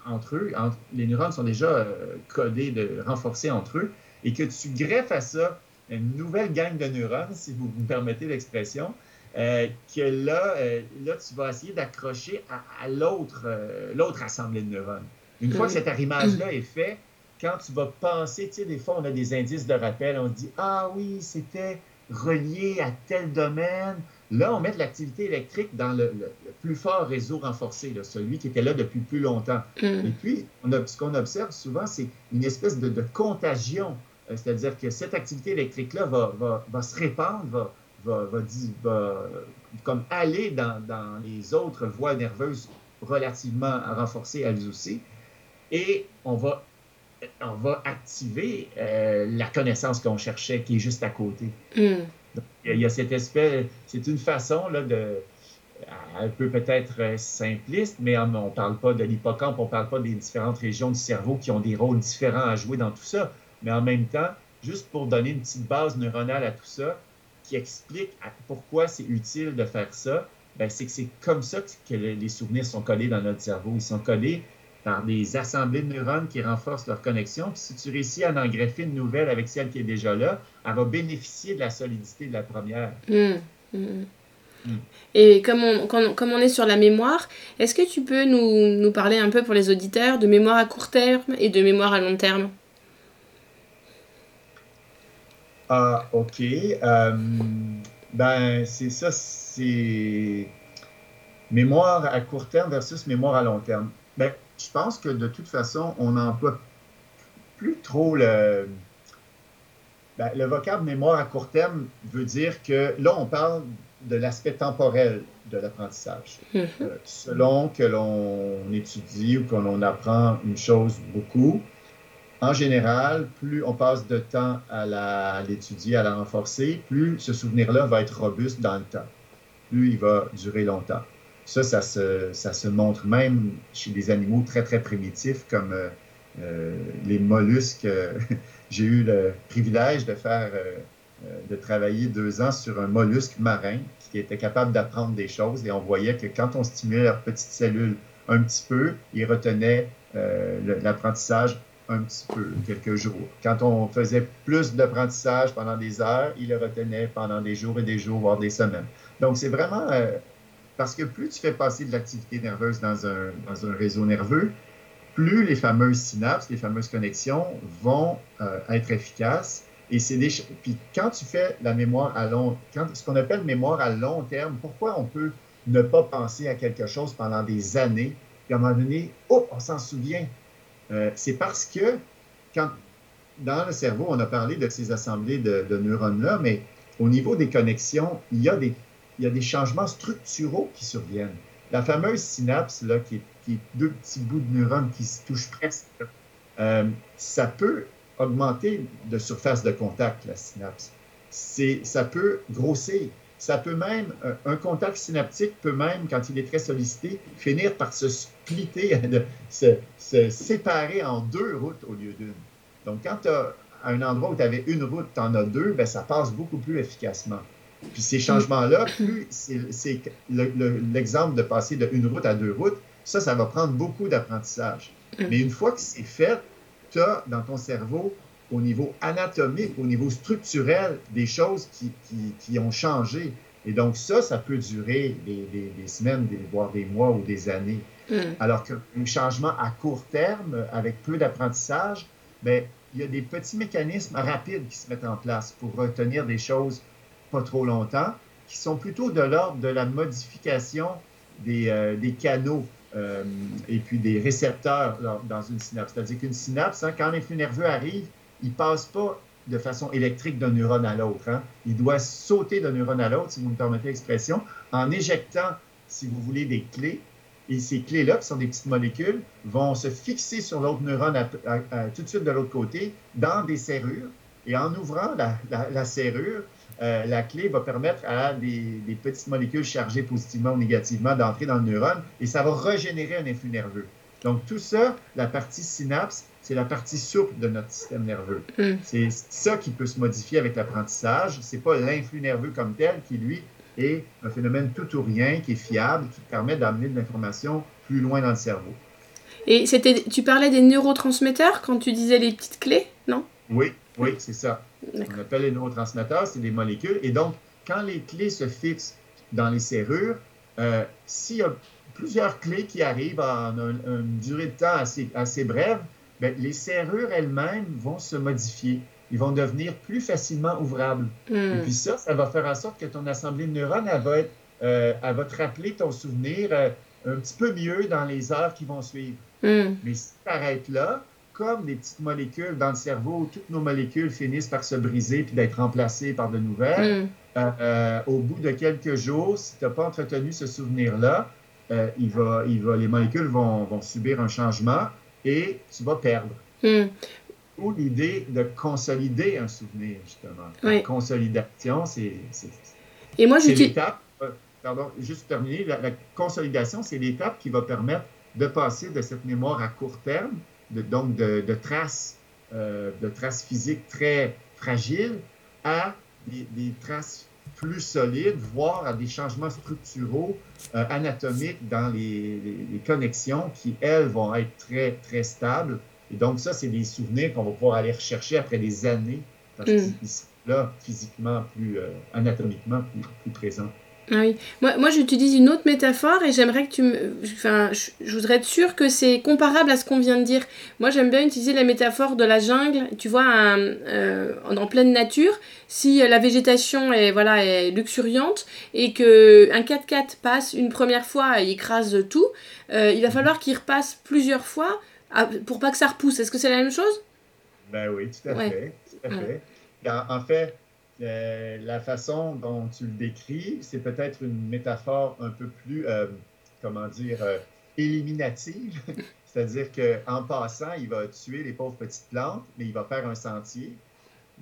entre eux. les neurones sont déjà codés, de, renforcés entre eux, et que tu greffes à ça une nouvelle gang de neurones, si vous me permettez l'expression, euh, que là, euh, là, tu vas essayer d'accrocher à, l'autre, euh, l'autre assemblée de neurones. Une fois que cet arrimage-là est fait, quand tu vas penser, tu sais, des fois, on a des indices de rappel, on dit Ah oui, c'était relié à tel domaine. Là, on met de l'activité électrique dans le, plus fort réseau renforcé, celui qui était là depuis plus longtemps. Mm. Et puis, on a, ce qu'on observe souvent, c'est une espèce de, de contagion c'est-à-dire que cette activité électrique-là va, se répandre, va, comme aller dans, les autres voies nerveuses relativement renforcées elles aussi. Et on va, on va activer euh, la connaissance qu'on cherchait qui est juste à côté. Hmm. il y a cette espèce, c'est une façon là, de, un peu peut-être simpliste, mais on ne parle pas de l'hippocampe, on ne parle pas des différentes régions du cerveau qui ont des rôles différents à jouer dans tout ça mais en même temps, juste pour donner une petite base neuronale à tout ça, qui explique pourquoi c'est utile de faire ça, ben c'est que c'est comme ça que les souvenirs sont collés dans notre cerveau. Ils sont collés par des assemblées de neurones qui renforcent leur connexion. Puis si tu réussis à en greffer une nouvelle avec celle qui est déjà là, elle va bénéficier de la solidité de la première. Mmh, mmh, mmh. Et comme on, comme on, est sur la mémoire, est-ce que tu peux nous, nous parler un peu pour les auditeurs de mémoire à court terme et de mémoire à long terme? Ah, OK. Euh, ben, c'est ça, c'est mémoire à court terme versus mémoire à long terme. Ben, je pense que de toute façon, on n'emploie plus trop le. Ben, le vocable mémoire à court terme veut dire que là, on parle de l'aspect temporel de l'apprentissage. Mm-hmm. Euh, selon que l'on étudie ou que l'on apprend une chose beaucoup, en général, plus on passe de temps à l'étudier, à la renforcer, plus ce souvenir-là va être robuste dans le temps, plus il va durer longtemps. Ça, ça se, ça se montre même chez des animaux très, très primitifs comme les mollusques. [laughs] J'ai eu le privilège de faire, de travailler deux ans sur un mollusque marin qui était capable d'apprendre des choses et on voyait que quand on stimulait leurs petites cellules un petit peu, ils retenaient l'apprentissage un petit peu, quelques jours. Quand on faisait plus d'apprentissage pendant des heures, il le retenait pendant des jours et des jours, voire des semaines. Donc, c'est vraiment euh, parce que plus tu fais passer de l'activité nerveuse dans un, dans un, réseau nerveux, plus les fameuses synapses, les fameuses connexions vont euh, être efficaces. Et c'est des... Puis quand tu fais la mémoire à long, quand, ce qu'on appelle mémoire à long terme, pourquoi on peut ne pas penser à quelque chose pendant des années, puis à un moment donné, oh, on s'en souvient, euh, c'est parce que quand dans le cerveau, on a parlé de ces assemblées de, neurones-là, mais au niveau des connexions, il y, a des, il y a des changements structuraux qui surviennent. La fameuse synapse, là, qui, est, deux petits bouts de neurones qui se touchent presque, euh, ça peut augmenter de surface de contact, la synapse. Ça peut grossir. Ça peut même, un contact synaptique peut même, quand il est très sollicité, finir par se splitter, [laughs] de, se, séparer en deux routes au lieu d'une. Donc, quand tu as un endroit où tu avais une route, tu en as deux, bien, ça passe beaucoup plus efficacement. Puis ces changements-là, plus c'est l'exemple de passer d'une route à deux routes, ça, ça va prendre beaucoup d'apprentissage. Mm. Mais une fois que c'est fait, tu as dans ton cerveau au niveau anatomique, au niveau structurel, des choses qui, qui, ont changé. Et donc ça, ça peut durer des, des, semaines, voire des mois ou des années. Mm. Alors qu'un changement à court terme, avec peu d'apprentissage, bien, il y a des petits mécanismes rapides qui se mettent en place pour retenir des choses pas trop longtemps, qui sont plutôt de l'ordre de la modification des, euh, des canaux euh, et puis des récepteurs dans une synapse. C'est-à-dire qu'une synapse, hein, quand un flux nerveux arrive, il ne passe pas de façon électrique d'un neurone à l'autre. Hein. Il doit sauter d'un neurone à l'autre, si vous me permettez l'expression, en éjectant, si vous voulez, des clés. Et ces clés-là, qui sont des petites molécules, vont se fixer sur l'autre neurone tout de suite de l'autre côté, dans des serrures. Et en ouvrant la, serrure, euh, la clé va permettre à des, des, petites molécules chargées positivement ou négativement d'entrer dans le neurone et ça va régénérer un influx nerveux. Donc tout ça, la partie synapse, c'est la partie souple de notre système nerveux. Mm. C'est ça qui peut se modifier avec l'apprentissage. C'est pas l'influx nerveux comme tel qui, lui, est un phénomène tout ou rien, qui est fiable, qui permet d'amener de l'information plus loin dans le cerveau. Et c'était, tu parlais des neurotransmetteurs quand tu disais les petites clés, non? Oui, oui, c'est ça. On appelle les neurotransmetteurs, c'est des molécules. Et donc, quand les clés se fixent dans les serrures, euh, s'il y a plusieurs clés qui arrivent en une durée de temps assez, assez brève, ben, les serrures elles-mêmes vont se modifier. Ils vont devenir plus facilement ouvrables. Hmm. Et puis ça, ça va faire en sorte que ton assemblée de neurones, elle va, être, euh, elle va te rappeler ton souvenir euh, un petit peu mieux dans les heures qui vont suivre. Hmm. Mais si tu arrêtes là, comme les petites molécules dans le cerveau, toutes nos molécules finissent par se briser puis d'être remplacées par de nouvelles, hmm. euh, au bout de quelques jours, si tu n'as pas entretenu ce souvenir-là, il va, il va, les molécules vont, vont subir un changement et tu vas perdre. Hmm. Ou l'idée de consolider un souvenir, justement. La consolidation, c'est. Et moi, l'étape. Euh, pardon, juste terminer. La, consolidation, c'est l'étape qui va permettre de passer de cette mémoire à court terme, de, donc de, traces, euh, de traces physiques très fragiles, à des, traces plus solides, voire à des changements structuraux, euh, anatomiques dans les, les, connexions qui, elles, vont être très, très stables. Et donc, ça, c'est des souvenirs qu'on va pouvoir aller rechercher après des années, parce mm. qu'ils sont là, physiquement, plus, euh, anatomiquement, plus, plus présents. Ah oui. Moi, moi j'utilise une autre métaphore et j'aimerais que tu me. Enfin, je, voudrais être sûre que c'est comparable à ce qu'on vient de dire. Moi, j'aime bien utiliser la métaphore de la jungle. Tu vois, euh, en pleine nature, si la végétation est, voilà, est luxuriante et qu'un 4x4 passe une première fois et écrase tout, euh, il va falloir qu'il repasse plusieurs fois pour pas que ça repousse. Est-ce que c'est la même chose? Ben oui, tout à fait. Tout à fait. en fait, euh, la façon dont tu le décris, c'est peut-être une métaphore un peu plus, euh, comment dire, euh, éliminative. [laughs] C'est-à-dire qu'en passant, il va tuer les pauvres petites plantes, mais il va faire un sentier.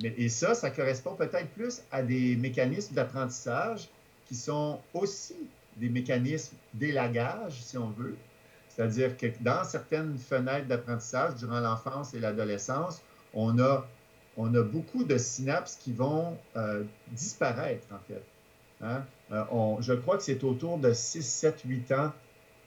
Mais, et ça, ça correspond peut-être plus à des mécanismes d'apprentissage qui sont aussi des mécanismes d'élagage, si on veut. C'est-à-dire que dans certaines fenêtres d'apprentissage, durant l'enfance et l'adolescence, on a, on a beaucoup de synapses qui vont euh, disparaître, en fait. Hein. Euh, je crois que c'est autour de 6, 7, 8 ans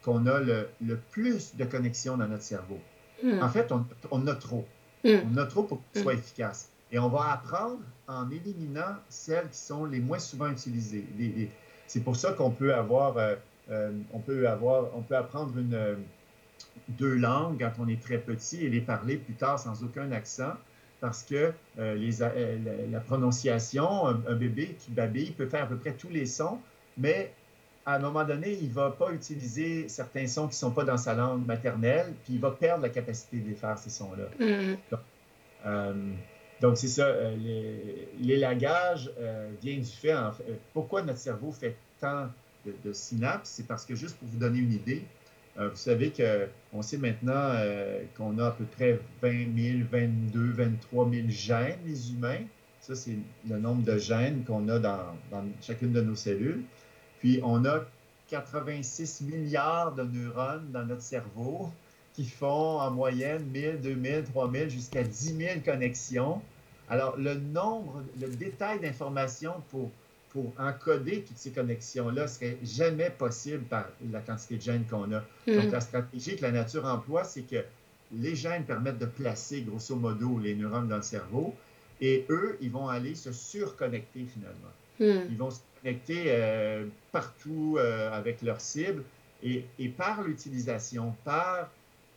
qu'on a le, le, plus de connexions dans notre cerveau. Hmm. En fait, on, on a trop. Hmm. On a trop pour que ce soit hmm. efficace. Et on va apprendre en éliminant celles qui sont les moins souvent utilisées. C'est pour ça qu'on peut avoir, euh, on peut avoir, on peut apprendre une, deux langues quand on est très petit et les parler plus tard sans aucun accent, parce que les, la, prononciation, un, bébé qui babille peut faire à peu près tous les sons, mais à un moment donné, il ne va pas utiliser certains sons qui ne sont pas dans sa langue maternelle, puis il va perdre la capacité de les faire, ces sons-là. Mm. Donc, c'est ça. Euh, l'élagage euh, vient du fait, en fait, euh, pourquoi notre cerveau fait tant de, synapses, c'est parce que juste pour vous donner une idée, vous savez qu'on sait maintenant qu'on a à peu près 20 000, 22, 23 000 gènes, les humains. Ça, c'est le nombre de gènes qu'on a dans, chacune de nos cellules. Puis, on a 86 milliards de neurones dans notre cerveau qui font en moyenne 1000, 2000, 3000, jusqu'à 10 000 connexions. Alors, le nombre, le détail d'informations pour, pour encoder toutes ces connexions-là serait jamais possible par la quantité de gènes qu'on a. Donc, hmm. la stratégie que la nature emploie, c'est que les gènes permettent de placer, grosso modo, les neurones dans le cerveau, et eux, ils vont aller se surconnecter finalement. Hmm. Ils vont se connecter euh, partout euh, avec leur cible, et, et par l'utilisation, par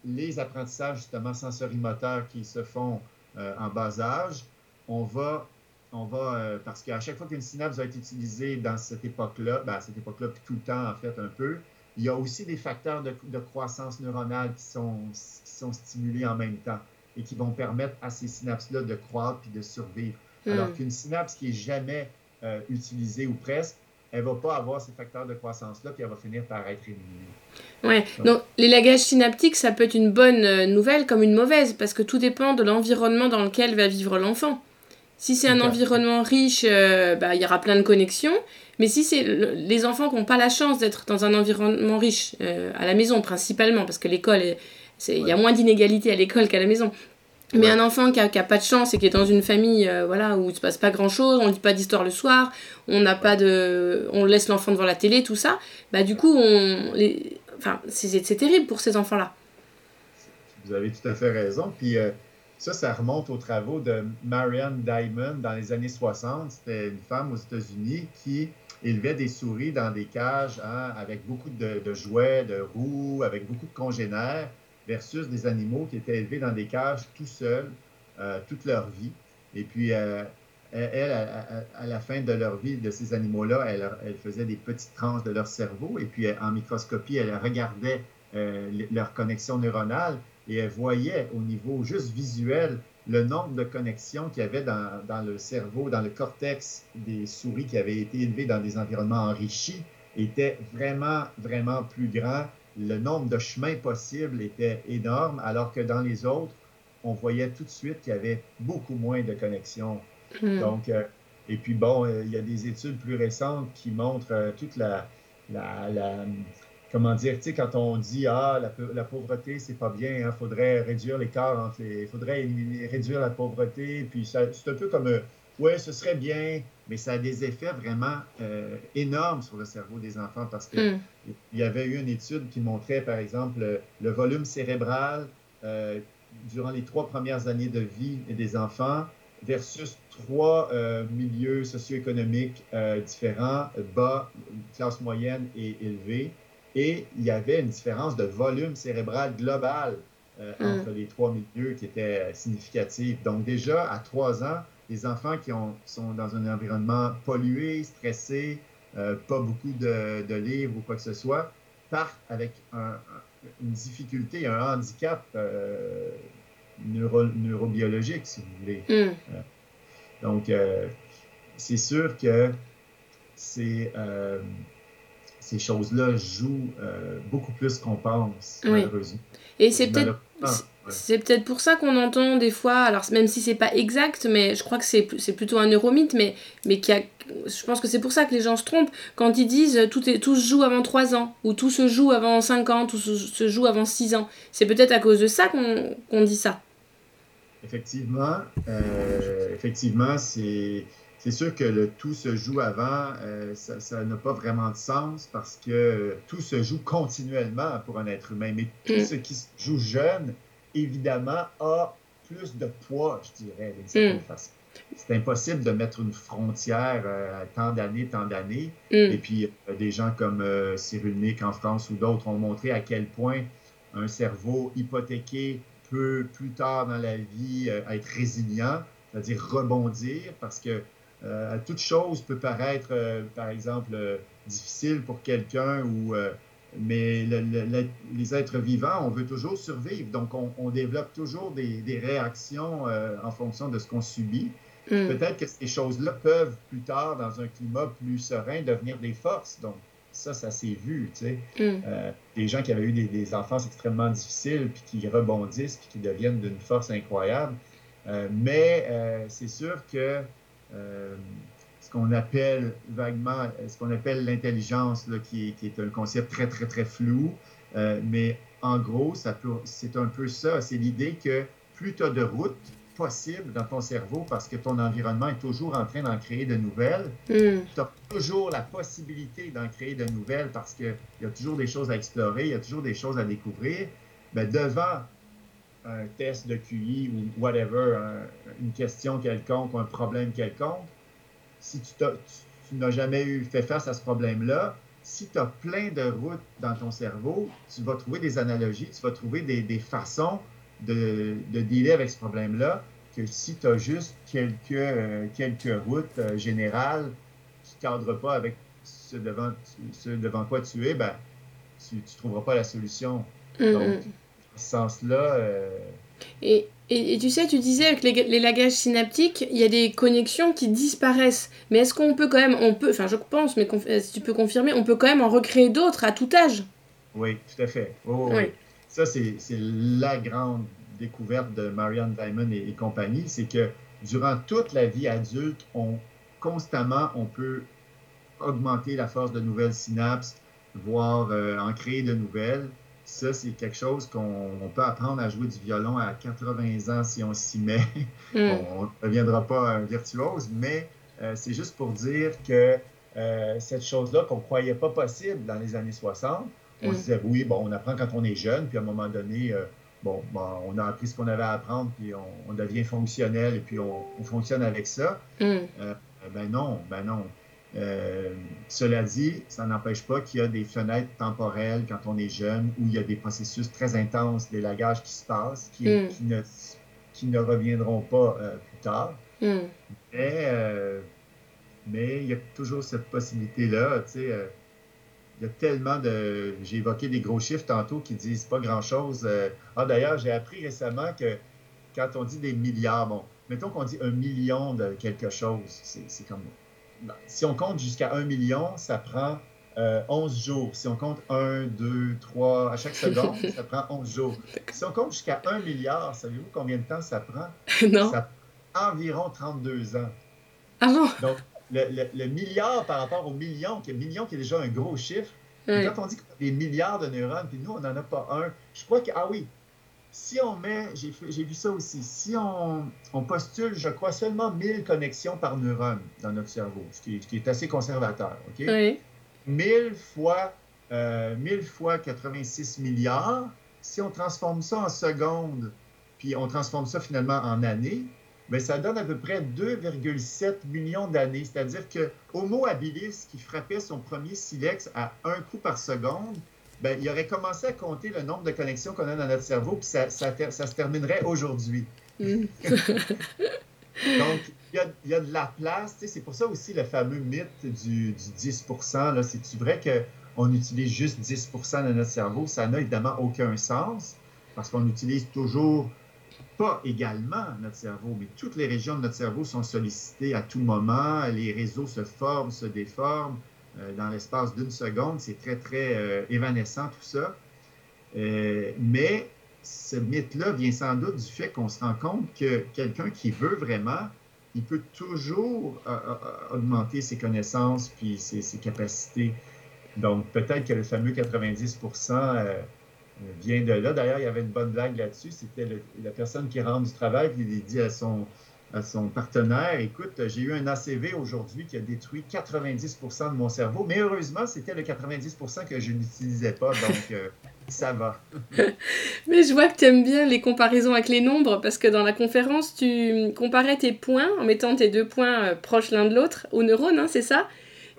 les apprentissages justement sensorimoteurs qui se font euh, en bas âge, on va, on va euh, parce qu'à chaque fois qu'une synapse va être utilisée dans cette époque-là, ben, à cette époque-là, puis tout le temps en fait un peu, il y a aussi des facteurs de, croissance neuronale qui sont, qui sont stimulés en même temps et qui vont permettre à ces synapses-là de croître puis de survivre. Hmm. Alors qu'une synapse qui est jamais euh, utilisée ou presque, elle va pas avoir ces facteurs de croissance-là, puis elle va finir par être éliminée. Ouais, donc, l'élagage synaptique, ça peut être une bonne euh, nouvelle comme une mauvaise, parce que tout dépend de l'environnement dans lequel va vivre l'enfant. Si c'est un environnement riche, euh, bah, il y aura plein de connexions. Mais si c'est les enfants qui n'ont pas la chance d'être dans un environnement riche, euh, à la maison principalement, parce que l'école, il y a moins d'inégalités à l'école qu'à la maison. Mais un enfant qui n'a a pas de chance et qui est dans une famille euh, voilà, où il ne se passe pas grand-chose, on ne dit pas d'histoire le soir, on n'a pas de... on laisse l'enfant devant la télé, tout ça, bah du coup, on... Les... Enfin, c'est terrible pour ces enfants-là. Vous avez tout à fait raison. Puis ça, ça remonte aux travaux de Marianne Diamond dans les années 60. C'était une femme aux États-Unis qui élevait des souris dans des cages hein, avec beaucoup de, jouets, de roues, avec beaucoup de congénères versus des animaux qui étaient élevés dans des cages tout seuls euh, toute leur vie. Et puis, euh, elle, à, la fin de leur vie, de ces animaux-là, elle, elle, faisait des petites tranches de leur cerveau. Et puis, en microscopie, elle regardait euh, leur connexion neuronale et elle voyait au niveau juste visuel le nombre de connexions qu'il y avait dans, dans, le cerveau, dans le cortex des souris qui avaient été élevées dans des environnements enrichis était vraiment, vraiment plus grand le nombre de chemins possibles était énorme, alors que dans les autres, on voyait tout de suite qu'il y avait beaucoup moins de connexions. Hmm. Donc, euh, et puis bon, euh, il y a des études plus récentes qui montrent euh, toute la, la, comment dire, tu sais, quand on dit ah la, la pauvreté c'est pas bien, il hein, faudrait réduire l'écart entre les, faudrait réduire la pauvreté, puis c'est un peu comme oui, ce serait bien, mais ça a des effets vraiment euh, énormes sur le cerveau des enfants parce qu'il hmm. il y avait eu une étude qui montrait, par exemple, le, volume cérébral euh, durant les trois premières années de vie des enfants versus trois euh, milieux socio-économiques différents, bas, classe moyenne et élevée. Et il y avait une différence de volume cérébral global hmm. entre les trois milieux qui était significative. Donc déjà, à trois ans, les enfants qui, sont dans un environnement pollué, stressé, euh, pas beaucoup de, livres ou quoi que ce soit, partent avec une difficulté, un handicap euh, neurobiologique, si vous voulez. Euh, donc, c'est sûr que ces, ces choses-là jouent beaucoup plus qu'on pense, malheureusement. Et c'est peut-être c'est peut-être pour ça qu'on entend des fois, alors même si c'est pas exact, mais je crois que c'est plutôt un neuromythe, mais, mais qu'il y a je pense que c'est pour ça que les gens se trompent quand ils disent tout, est, tout se joue avant 3 ans, ou tout se joue avant 5 ans, tout se, joue avant 6 ans. C'est peut-être à cause de ça qu'on dit ça. Effectivement, euh, effectivement, c'est c'est sûr que le tout se joue avant, euh, ça n'a pas vraiment de sens parce que tout se joue continuellement pour un être humain. Mais tout mm. ce qui se joue jeune, évidemment, a plus de poids, je dirais, d'une mm. C'est impossible de mettre une frontière euh, à tant d'années, tant d'années. Mm. Et puis, euh, des gens comme Cyril Nick en France ou d'autres ont montré à quel point un cerveau hypothéqué peut, plus tard dans la vie, être résilient, c'est-à-dire rebondir, parce que euh, toute chose peut paraître, euh, par exemple, euh, difficile pour quelqu'un, ou, mais les êtres vivants, on veut toujours survivre. Donc, on, développe toujours des, réactions en fonction de ce qu'on subit. Mm. Peut-être que ces choses-là peuvent, plus tard, dans un climat plus serein, devenir des forces. Donc, ça, ça s'est vu, tu sais. Mm. des gens qui avaient eu des, des, enfances extrêmement difficiles, puis qui rebondissent, puis qui deviennent d'une force incroyable. mais c'est sûr que ce qu'on appelle vaguement, ce qu'on appelle l'intelligence, qui, qui, est un concept très, très, très flou. Euh, mais en gros, c'est un peu ça. C'est l'idée que plus tu as de routes possibles dans ton cerveau parce que ton environnement est toujours en train d'en créer de nouvelles, hmm. tu as toujours la possibilité d'en créer de nouvelles parce qu'il y a toujours des choses à explorer, il y a toujours des choses à découvrir. Ben, devant un test de QI ou whatever, une question quelconque ou un problème quelconque, si tu, n'as jamais eu fait face à ce problème-là, si tu as plein de routes dans ton cerveau, tu vas trouver des analogies, tu vas trouver des, façons de, de, dealer avec ce problème-là que si tu as juste quelques, euh, quelques routes euh, générales qui ne cadrent pas avec ce devant, ce devant quoi tu es, ben, tu ne trouveras pas la solution. Donc, sens-là. Euh, et, et, tu sais, tu disais avec les, les, lagages synaptiques, il y a des connexions qui disparaissent. Mais est-ce qu'on peut quand même, on peut, enfin je pense, mais euh, si tu peux confirmer, on peut quand même en recréer d'autres à tout âge Oui, tout à fait. oui. Ça, c'est la grande découverte de Marianne Diamond et, compagnie, c'est que durant toute la vie adulte, on, constamment, on peut augmenter la force de nouvelles synapses, voire euh, en créer de nouvelles. Ça, c'est quelque chose qu'on peut apprendre à jouer du violon à 80 ans si on s'y met. [laughs] Mm. on ne deviendra pas un virtuose, mais euh, c'est juste pour dire que euh, cette chose-là qu'on ne croyait pas possible dans les années 60, on se mm. disait, oui, bon, on apprend quand on est jeune, puis à un moment donné, euh, bon, on a appris ce qu'on avait à apprendre, puis on, devient fonctionnel, et puis on, fonctionne avec ça. Mm. ben non, ben non. Euh, cela dit, ça n'empêche pas qu'il y a des fenêtres temporelles quand on est jeune où il y a des processus très intenses d'élagage qui se passent, qui, mm. qui, ne, qui, ne, reviendront pas euh, plus tard. Mm. Mais, euh, mais il y a toujours cette possibilité-là. Il y a tellement de. J'ai évoqué des gros chiffres tantôt qui disent pas grand-chose. Ah, d'ailleurs, j'ai appris récemment que quand on dit des milliards, bon, mettons qu'on dit un million de quelque chose, c'est comme si on compte jusqu'à 1 million, ça prend 11 euh, jours. Si on compte 1, 2, 3 à chaque seconde, [laughs] ça prend 11 jours. Si on compte jusqu'à 1 milliard, savez-vous combien de temps ça prend? [laughs] Non. Ça prend environ 32 ans. Ah bon? Donc, le, milliard par rapport au million, qui est, million qui est déjà un gros chiffre, quand on dit y a des milliards de neurones, puis nous, on n'en a pas un, je crois que, ah oui, si on met, j'ai vu ça aussi, si on, postule, je crois, seulement 1000 connexions par neurone dans notre cerveau, ce qui, est, assez conservateur, OK? Oui. 1000 fois, euh, 1000 fois 86 milliards, si on transforme ça en secondes, puis on transforme ça finalement en années, bien, ça donne à peu près 2,7 millions d'années. C'est-à-dire que Homo habilis, qui frappait son premier silex à un coup par seconde, ben, il aurait commencé à compter le nombre de connexions qu'on a dans notre cerveau, puis ça, ça, se terminerait aujourd'hui. Mm. [laughs] Donc, il y, a, de la place. C'est pour ça aussi le fameux mythe du, 10% C'est-tu vrai qu'on utilise juste 10% de notre cerveau? Ça n'a évidemment aucun sens parce qu'on utilise toujours pas également notre cerveau, mais toutes les régions de notre cerveau sont sollicitées à tout moment. Les réseaux se forment, se déforment. Euh, dans l'espace d'une seconde. C'est très, très euh, évanescent tout ça. Euh, mais ce mythe-là vient sans doute du fait qu'on se rend compte que quelqu'un qui veut vraiment il peut toujours augmenter ses connaissances puis ses, capacités. Donc, peut-être que le fameux 90% vient de là. D'ailleurs, il y avait une bonne blague là-dessus. C'était la personne qui rentre du travail, qui dit à son, à son partenaire, écoute, j'ai eu un ACV aujourd'hui qui a détruit 90 de mon cerveau, mais heureusement, c'était le 90 que je n'utilisais pas, donc euh, [laughs] ça va. [laughs] mais je vois que tu aimes bien les comparaisons avec les nombres, parce que dans la conférence, tu comparais tes points en mettant tes deux points euh, proches l'un de l'autre, aux neurones, hein, c'est ça?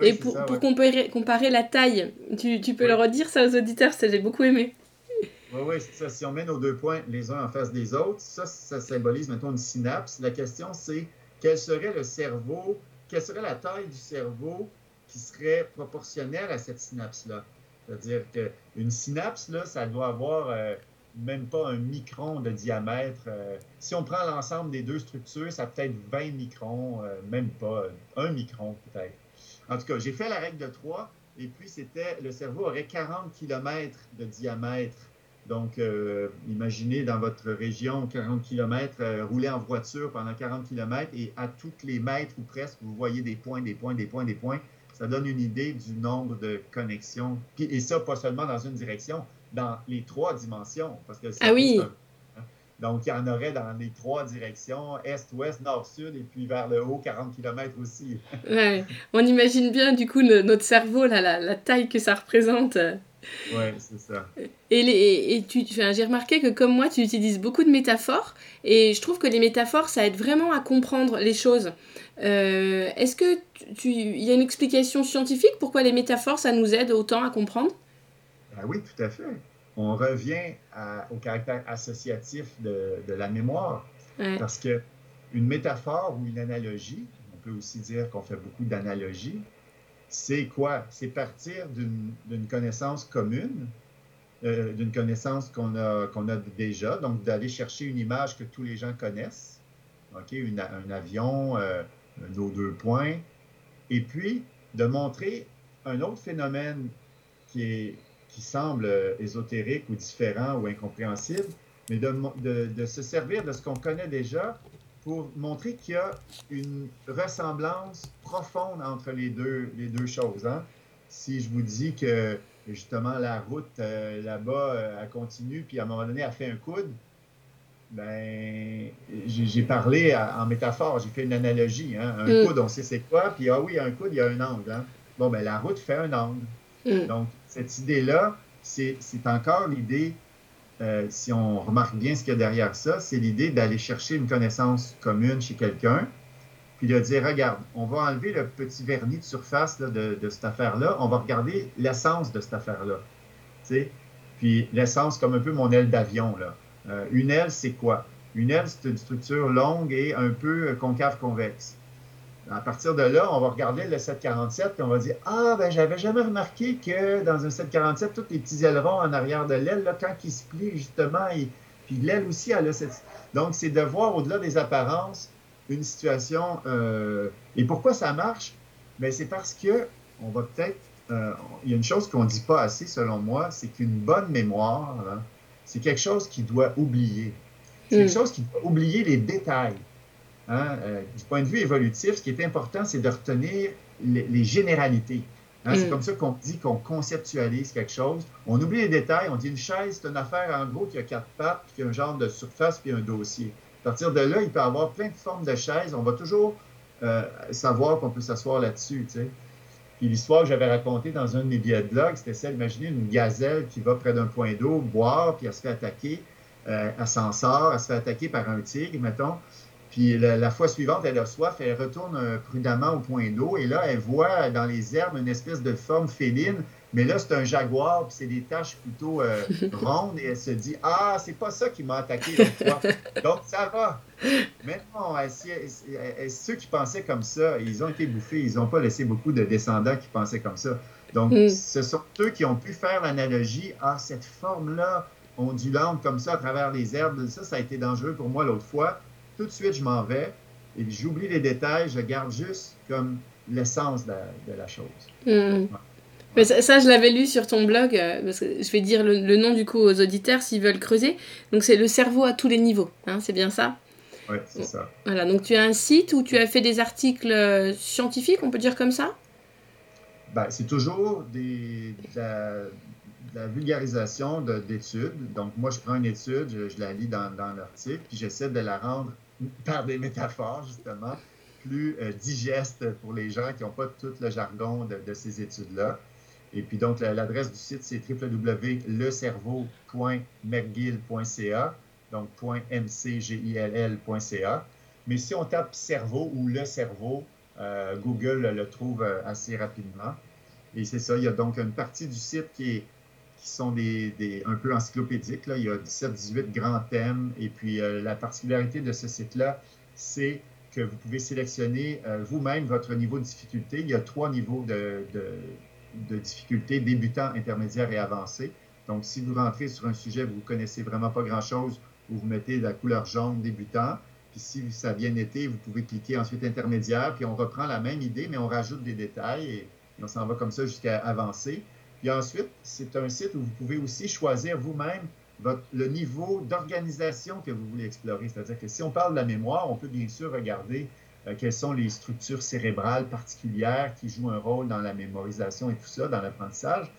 Et pour, pour comparer, comparer, la taille, tu, tu peux le redire ça aux auditeurs, ça j'ai beaucoup aimé. Oui, oui, ça. Si on met nos deux points les uns en face des autres, ça, ça symbolise maintenant une synapse. La question, c'est quel serait le cerveau, quelle serait la taille du cerveau qui serait proportionnelle à cette synapse-là? C'est-à-dire qu'une synapse, là, ça doit avoir euh, même pas un micron de diamètre. Euh. si on prend l'ensemble des deux structures, ça peut être 20 microns, euh, même pas, un micron peut-être. En tout cas, j'ai fait la règle de 3, et puis c'était, le cerveau aurait 40 km de diamètre donc, euh, imaginez dans votre région 40 km, euh, rouler en voiture pendant 40 km et à toutes les mètres ou presque, vous voyez des points, des points, des points, des points. Ça donne une idée du nombre de connexions. et ça, pas seulement dans une direction, dans les trois dimensions. Parce que ah oui! Donc, il y en aurait dans les trois directions, est, ouest, nord, sud, et puis vers le haut, 40 km aussi. [laughs] ouais. On imagine bien, du coup, notre cerveau, la, la taille que ça représente. Oui, c'est ça. Et, les, et tu, j'ai remarqué que comme moi, tu utilises beaucoup de métaphores et je trouve que les métaphores, ça aide vraiment à comprendre les choses. Euh, est-ce que tu, il y a une explication scientifique pourquoi les métaphores, ça nous aide autant à comprendre? Ben Oui, tout à fait. On revient au caractère associatif de, de la mémoire. Parce que une métaphore ou une analogie, on peut aussi dire qu'on fait beaucoup d'analogies, c'est quoi? C'est partir d'une connaissance commune, euh, d'une connaissance qu'on a, qu'on a déjà, donc d'aller chercher une image que tous les gens connaissent, OK, un avion, euh, nos deux points, et puis de montrer un autre phénomène qui, est, qui semble ésotérique ou différent ou incompréhensible, mais de, de, de se servir de ce qu'on connaît déjà pour montrer qu'il y a une ressemblance profonde entre les deux, les deux choses. Hein. Si je vous dis que justement la route euh, là-bas, euh, elle continue, puis à un moment donné, elle fait un coude, ben, j'ai parlé en métaphore, j'ai fait une analogie. Hein. Un mm. coude, on sait c'est quoi, puis ah oui, un coude, il y a un angle. Hein. Bon, ben la route fait un angle. Mm. Donc, cette idée-là, c'est encore l'idée euh, si on remarque bien ce qu'il y a derrière ça, c'est l'idée d'aller chercher une connaissance commune chez quelqu'un, puis de dire, regarde, on va enlever le petit vernis de surface de, cette affaire-là, on va regarder l'essence de cette affaire-là. Puis l'essence, comme un peu mon aile d'avion. Euh, une aile, c'est quoi? Une aile, c'est une structure longue et un peu concave-convexe. À partir de là, on va regarder le 747 et on va dire Ah, ben, j'avais jamais remarqué que dans un 747, tous les petits ailerons en arrière de l'aile, quand ils se plient, justement, et, puis l'aile aussi, elle a cette. Donc, c'est de voir au-delà des apparences une situation. Euh, et pourquoi ça marche? Ben, C'est parce que on va peut-être. Euh, il y a une chose qu'on ne dit pas assez, selon moi, c'est qu'une bonne mémoire, hein, c'est quelque chose qui doit oublier. C'est quelque mm. chose qui doit oublier les détails. Hein, euh, du point de vue évolutif, ce qui est important, c'est de retenir les, généralités. Hein. C'est mm. comme ça qu'on dit qu'on conceptualise quelque chose. On oublie les détails. On dit une chaise, c'est une affaire en gros qui a quatre pattes, puis qui a un genre de surface, puis un dossier. À partir de là, il peut y avoir plein de formes de chaises. On va toujours euh, savoir qu'on peut s'asseoir là-dessus. Puis l'histoire que j'avais racontée dans un de mes billets de blog, c'était celle, imaginez une gazelle qui va près d'un point d'eau boire, puis elle se fait attaquer. Euh, elle s'en sort, elle se fait attaquer par un tigre, mettons. Puis la, fois suivante, elle a soif, elle retourne euh, prudemment au point d'eau et là, elle voit dans les herbes une espèce de forme féline, mais là, c'est un jaguar, puis c'est des taches plutôt euh, [laughs] rondes et elle se dit Ah, c'est pas ça qui m'a attaqué l'autre fois. Donc, ça va. Mais non, ceux qui pensaient comme ça, ils ont été bouffés, ils n'ont pas laissé beaucoup de descendants qui pensaient comme ça. Donc, mm. ce sont eux qui ont pu faire l'analogie Ah, cette forme-là ondulante comme ça à travers les herbes, ça, ça a été dangereux pour moi l'autre fois tout de suite, je m'en vais et j'oublie les détails, je garde juste comme l'essence de, la chose. Hmm. Mais ça, je l'avais lu sur ton blog, euh, parce que je vais dire le, nom du coup aux auditeurs s'ils veulent creuser. Donc c'est le cerveau à tous les niveaux, hein, c'est bien ça? Oui, c'est ça. Voilà, donc tu as un site où tu as fait des articles euh, scientifiques, on peut dire comme ça? Ben, C'est toujours des, de, la, vulgarisation d'études. Donc, moi, je prends une étude, je, la lis dans, dans l'article, puis j'essaie de la rendre par des métaphores, justement, plus euh, digeste pour les gens qui n'ont pas tout le jargon de, de ces études-là. Et puis donc, l'adresse du site, c'est www.lecerveau.mcgill.ca, donc .mcgill.ca. Mais si on tape cerveau ou le cerveau, euh, Google le trouve euh, assez rapidement. Et c'est ça, il y a donc une partie du site qui, est, qui sont des, un peu encyclopédiques. Là. Il y a 17-18 grands thèmes. Et puis euh, la particularité de ce site-là, c'est que vous pouvez sélectionner vous-même votre niveau de difficulté. Il y a trois niveaux de de difficulté débutant, intermédiaire et avancé. Donc, si vous rentrez sur un sujet, vous ne connaissez vraiment pas grand-chose, vous vous mettez la couleur jaune débutant. Puis si ça bien été, vous pouvez cliquer ensuite intermédiaire, puis on reprend la même idée, mais on rajoute des détails et, on s'en va comme ça jusqu'à avancer. Puis ensuite, c'est un site où vous pouvez aussi choisir vous-même le niveau d'organisation que vous voulez explorer. C'est-à-dire que si on parle de la mémoire, on peut bien sûr regarder euh, quelles sont les structures cérébrales particulières qui jouent un rôle dans la mémorisation et tout ça, dans l'apprentissage.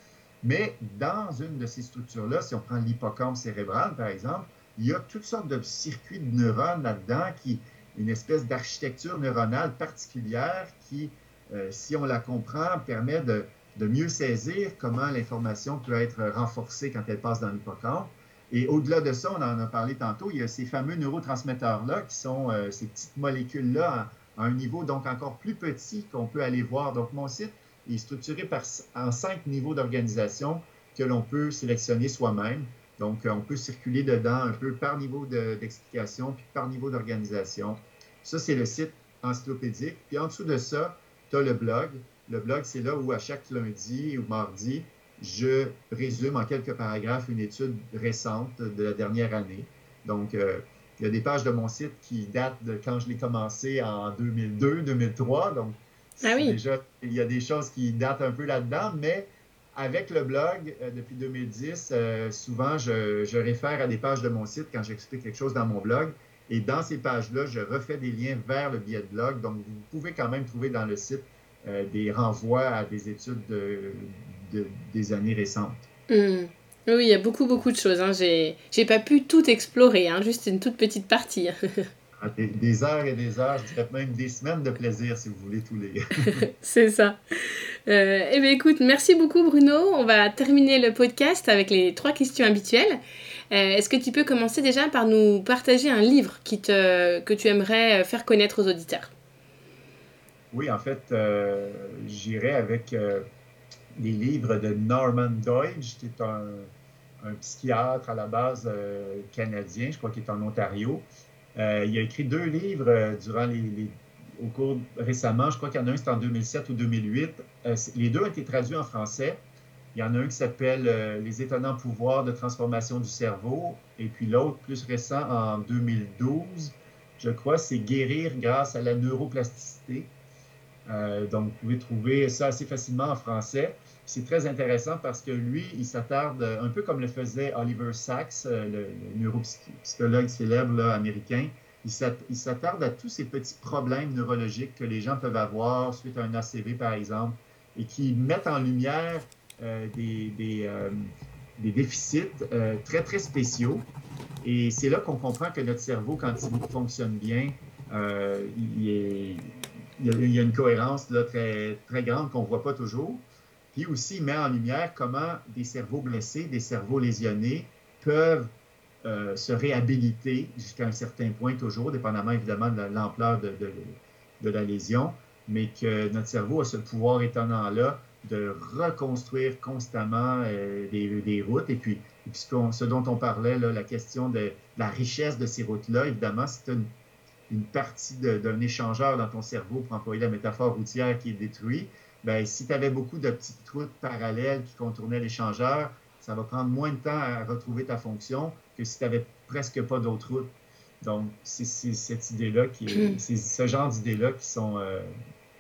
Mais dans une de ces structures-là, si on prend l'hippocampe cérébral, par exemple, il y a toutes sortes de circuits de neurones là-dedans, qui une espèce d'architecture neuronale particulière qui, euh, si on la comprend, permet de, de mieux saisir comment l'information peut être renforcée quand elle passe dans l'hippocampe. Et au-delà de ça, on en a parlé tantôt, il y a ces fameux neurotransmetteurs-là qui sont euh, ces petites molécules-là à, un niveau donc encore plus petit qu'on peut aller voir. Donc, mon site est structuré par, en cinq niveaux d'organisation que l'on peut sélectionner soi-même. Donc, on peut circuler dedans un peu par niveau d'explication puis par niveau d'organisation. Ça, c'est le site encyclopédique. Puis en dessous de ça, tu as le blog. Le blog, c'est là où à chaque lundi ou mardi, je résume en quelques paragraphes une étude récente de la dernière année. Donc, euh, il y a des pages de mon site qui datent de quand je l'ai commencé en 2002, 2003. Donc, ah oui. déjà, il y a des choses qui datent un peu là-dedans, mais avec le blog, euh, depuis 2010, euh, souvent, je, je, réfère à des pages de mon site quand j'explique quelque chose dans mon blog. Et dans ces pages-là, je refais des liens vers le billet de blog. Donc, vous pouvez quand même trouver dans le site des renvois à des études de, des années récentes. Hmm. Oui, il y a beaucoup, beaucoup de choses. Hein. J'ai pas pu tout explorer, hein, juste une toute petite partie. [laughs] Ah, des, heures et des heures, je dirais même des semaines de plaisir si vous voulez tous les. [laughs] [laughs] C'est ça. Euh, eh bien, écoute, merci beaucoup Bruno. On va terminer le podcast avec les trois questions habituelles. Euh, est-ce que tu peux commencer déjà par nous partager un livre qui te, que tu aimerais faire connaître aux auditeurs? Oui, en fait, euh, j'irai avec les livres de Norman Doidge, qui est un, psychiatre à la base euh, canadien, je crois qu'il est en Ontario. Euh, il a écrit deux livres euh, durant les, au cours récemment. Je crois qu'il y en a un, c'est en 2007 ou 2008. les deux ont été traduits en français. Il y en a un qui s'appelle Les étonnants pouvoirs de transformation du cerveau, et puis l'autre, plus récent, en 2012, je crois, c'est Guérir grâce à la neuroplasticité. Donc, vous pouvez trouver ça assez facilement en français. C'est très intéressant parce que lui, il s'attarde, un peu comme le faisait Oliver Sacks, euh, le, neuropsychologue célèbre américain, il s'attarde à tous ces petits problèmes neurologiques que les gens peuvent avoir suite à un ACV, par exemple, et qui mettent en lumière euh, euh, des, déficits très, très spéciaux. Et c'est là qu'on comprend que notre cerveau, quand il fonctionne bien, il, est, il, y a, une cohérence très, très grande qu'on ne voit pas toujours. Puis aussi, il met en lumière comment des cerveaux blessés, des cerveaux lésionnés peuvent euh, se réhabiliter jusqu'à un certain point toujours, dépendamment évidemment de l'ampleur de, de, la lésion, mais que notre cerveau a ce pouvoir étonnant-là de reconstruire constamment euh, des, routes. Et puis, ce dont on parlait, là, la question de la richesse de ces routes-là, évidemment, c'est une, une partie d'un échangeur dans ton cerveau, pour employer la métaphore routière, qui est détruit ben, si tu avais beaucoup de petites routes parallèles qui contournaient l'échangeur, ça va prendre moins de temps à retrouver ta fonction que si tu n'avais presque pas d'autres routes. Donc, c'est cette idée-là qui hmm. c'est ce genre d'idées-là qui sont euh,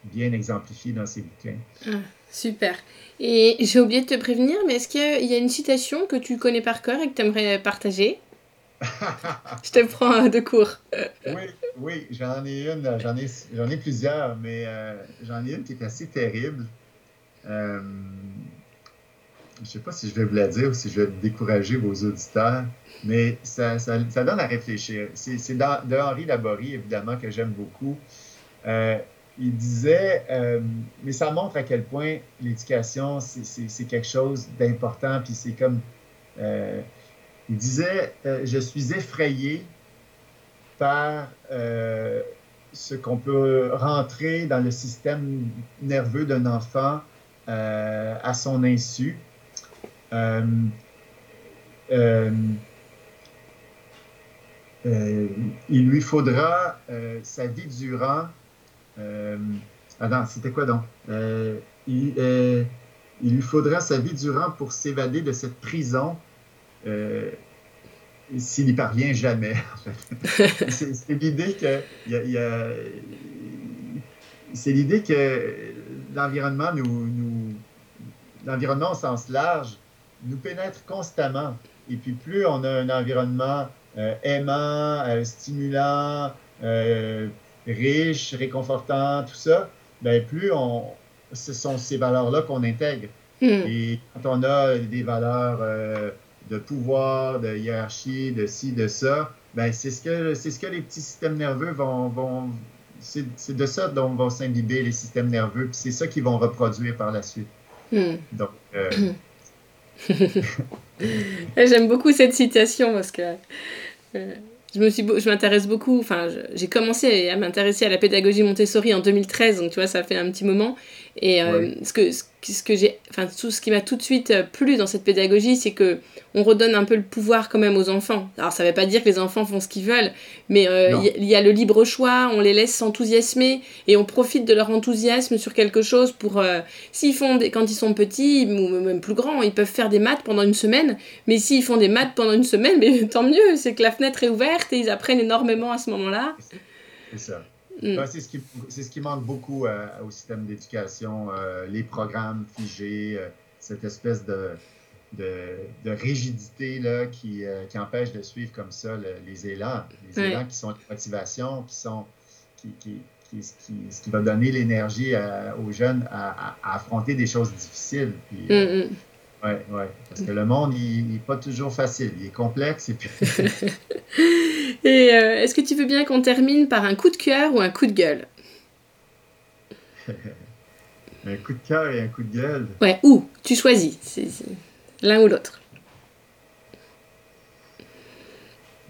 bien exemplifiées dans ces bouquins. Ah, super. Et j'ai oublié de te prévenir, mais est-ce qu'il y a une citation que tu connais par cœur et que tu aimerais partager? Je te prends de court. oui, oui, j'en ai une, j'en ai, j'en ai plusieurs, mais euh, j'en ai une qui est assez terrible. Euh, je ne sais pas si je vais vous la dire ou si je vais décourager vos auditeurs, mais ça, ça, donne à réfléchir. C'est, de Henri Laborie, évidemment, que j'aime beaucoup. Euh, il disait, mais ça montre à quel point l'éducation, c'est, quelque chose d'important, puis c'est comme il disait euh, Je suis effrayé par euh, ce qu'on peut rentrer dans le système nerveux d'un enfant euh, à son insu. il lui faudra sa vie durant. attends, c'était quoi donc? Il, il, lui faudra sa vie durant pour s'évader de cette prison euh, s'il n'y parvient jamais. [laughs] [laughs] c'est l'idée que c'est l'idée que l'environnement nous, nous l'environnement au sens large nous pénètre constamment. Et puis plus on a un environnement euh, aimant, euh, stimulant, riche, réconfortant, tout ça, ben plus on, ce sont ces valeurs-là qu'on intègre. Hmm. Et quand on a des valeurs de pouvoir, de hiérarchie, de ci, de ça, ben c'est ce que c'est ce que les petits systèmes nerveux vont, vont c'est de ça dont vont s'imbiber les systèmes nerveux, puis c'est ça qu'ils vont reproduire par la suite. Hmm. Donc, euh, [laughs] j'aime beaucoup cette citation parce que euh, je me suis je m'intéresse beaucoup enfin j'ai commencé à m'intéresser à la pédagogie Montessori en 2013 donc tu vois ça fait un petit moment et euh, ce que ce que j'ai enfin tout ce qui m'a tout de suite plu dans cette pédagogie c'est que on redonne un peu le pouvoir quand même aux enfants. Alors ça ne veut pas dire que les enfants font ce qu'ils veulent, mais euh, il y, a le libre choix, on les laisse s'enthousiasmer et on profite de leur enthousiasme sur quelque chose pour... Euh, s'ils font, des, quand ils sont petits ou même plus grands, ils peuvent faire des maths pendant une semaine, mais s'ils font des maths pendant une semaine, [laughs] mais tant mieux, c'est que la fenêtre est ouverte et ils apprennent énormément à ce moment-là. C'est ça. Mm. c'est ce, qui, ce qui manque beaucoup euh, au système d'éducation, les programmes figés, cette espèce de de, rigidité là, qui, euh, qui, empêche de suivre comme ça les élans. Les élans qui sont la motivation, qui sont qui, qui, qui, ce qui va donner l'énergie aux jeunes à, affronter des choses difficiles. Puis, euh, mm, mm. Ouais, ouais, parce que le monde, il n'est pas toujours facile, il est complexe. Et, puis... [laughs] et euh, est-ce que tu veux bien qu'on termine par un coup de cœur ou un coup de gueule? [laughs] Un coup de cœur et un coup de gueule. Ouais, ou tu choisis. C'est, l'un ou l'autre?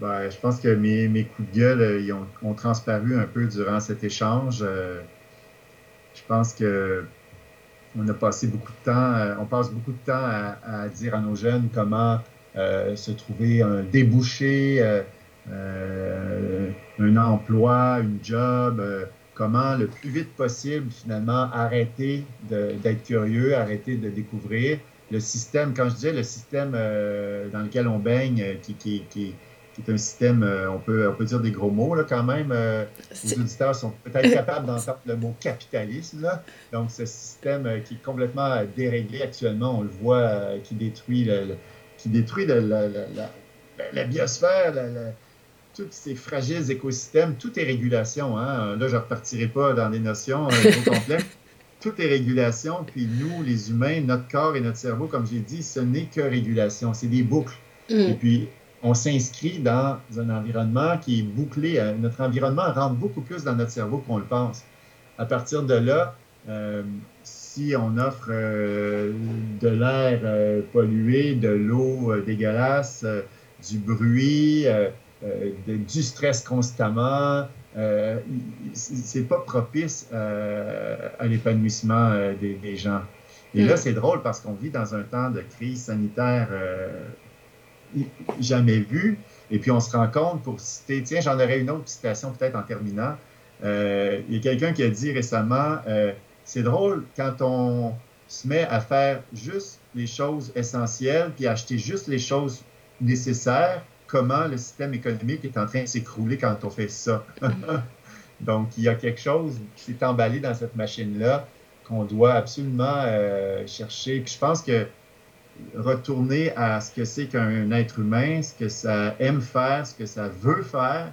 Ben, je pense que mes, mes, coups de gueule euh, ils ont, ont, transparu un peu durant cet échange. Euh, je pense que on a passé beaucoup de temps, euh, on passe beaucoup de temps à, dire à nos jeunes comment se trouver un débouché, un emploi, une job, comment le plus vite possible finalement arrêter d'être curieux, arrêter de découvrir le système, quand je disais le système euh, dans lequel on baigne, euh, qui, qui, qui, est un système, euh, on, peut, on peut dire des gros mots là, quand même. les auditeurs sont peut-être capables d'entendre le mot capitalisme. Là. Donc, ce système qui est complètement déréglé actuellement, on le voit, qui détruit, le, qui détruit la, la, la, biosphère, tous ces fragiles écosystèmes, tout est régulation. Hein. Là, je ne repartirai pas dans des notions trop complexes [laughs] tout est régulation, puis nous, les humains, notre corps et notre cerveau, comme j'ai dit, ce n'est que régulation, c'est des boucles. Mm. Et puis, on s'inscrit dans un environnement qui est bouclé. Euh, notre environnement rentre beaucoup plus dans notre cerveau qu'on le pense. À partir de là, euh, si on offre euh, de l'air pollué, de l'eau dégueulasse, du bruit, du stress constamment, c'est pas propice à l'épanouissement euh, des, gens. Et là, mm. c'est drôle parce qu'on vit dans un temps de crise sanitaire jamais vu. Et puis, on se rend compte, pour citer, tiens, j'en aurais une autre citation peut-être en terminant. il y a quelqu'un qui a dit récemment, c'est drôle quand on se met à faire juste les choses essentielles, puis acheter juste les choses nécessaires, comment le système économique est en train de s'écrouler quand on fait ça. [laughs] Donc, il y a quelque chose qui s'est emballé dans cette machine-là qu'on doit absolument euh, chercher. Puis je pense que retourner à ce que c'est qu'un être humain, ce que ça aime faire, ce que ça veut faire,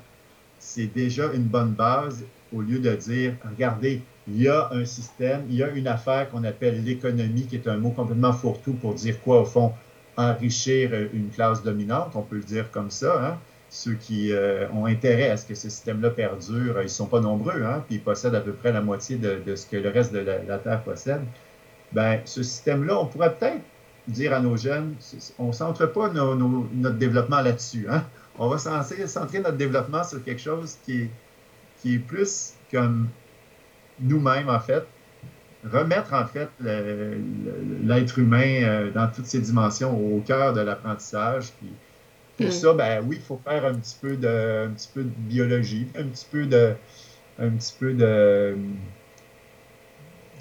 c'est déjà une bonne base au lieu de dire, regardez, il y a un système, il y a une affaire qu'on appelle l'économie, qui est un mot complètement fourre-tout pour dire quoi, au fond, enrichir une classe dominante, on peut le dire comme ça. Hein? Ceux qui euh, ont intérêt à ce que ce système-là perdure, ils ne sont pas nombreux, hein? puis ils possèdent à peu près la moitié de, ce que le reste de la, Terre possède. Ben, ce système-là, on pourrait peut-être dire à nos jeunes, on ne centre pas notre développement là-dessus. Hein? On va centrer notre développement sur quelque chose qui est, qui est plus comme nous-mêmes, en fait, remettre en fait l'être humain euh, dans toutes ses dimensions au cœur de l'apprentissage. Puis pour mm. ça, ben oui, il faut faire un petit peu de, un petit peu de biologie, un petit peu de, un petit peu de,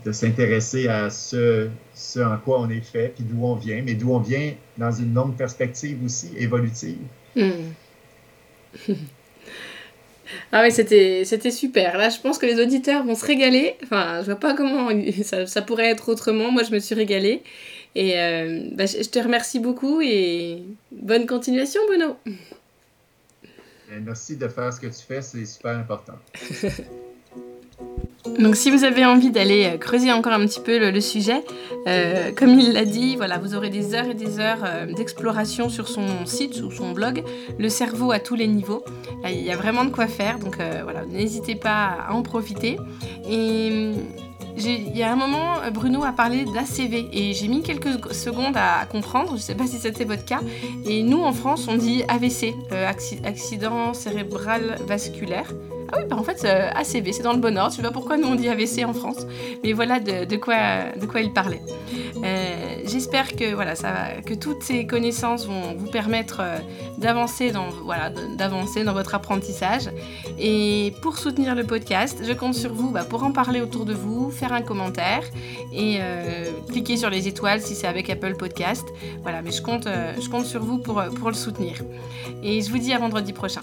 de s'intéresser à ce, ce en quoi on est fait, puis d'où on vient, mais d'où on vient dans une longue perspective aussi évolutive. Mm. [laughs] Ah oui, c'était, c'était super. Là, je pense que les auditeurs vont se régaler. Enfin, je vois pas comment [laughs] ça, pourrait être autrement. Moi, je me suis régalée. Et euh, bah, je te remercie beaucoup et bonne continuation, Bruno. Merci de faire ce que tu fais, c'est super important. [laughs] Donc si vous avez envie d'aller euh, creuser encore un petit peu le, sujet, euh, comme il l'a dit, voilà, vous aurez des heures et des heures euh, d'exploration sur son site, sur son blog, le cerveau à tous les niveaux. il y a vraiment de quoi faire, donc voilà, n'hésitez pas à en profiter. Et il y a un moment, Bruno a parlé d'ACV et j'ai mis quelques secondes à, comprendre. Je ne sais pas si c'était votre cas. Et nous, en France, on dit AVC, accident cérébral vasculaire. Ah oui, bah en fait, euh, ACV, c'est dans le bon ordre. Je sais pas pourquoi nous on dit AVC en France, mais voilà de, quoi, de quoi il parlait. Euh, j'espère que, voilà, que toutes ces connaissances vont vous permettre euh, d'avancer dans, voilà, dans votre apprentissage. Et pour soutenir le podcast, je compte sur vous bah, pour en parler autour de vous, faire un commentaire et cliquer sur les étoiles si c'est avec Apple Podcast. Voilà, mais je compte, je compte sur vous pour, pour le soutenir. Et je vous dis à vendredi prochain.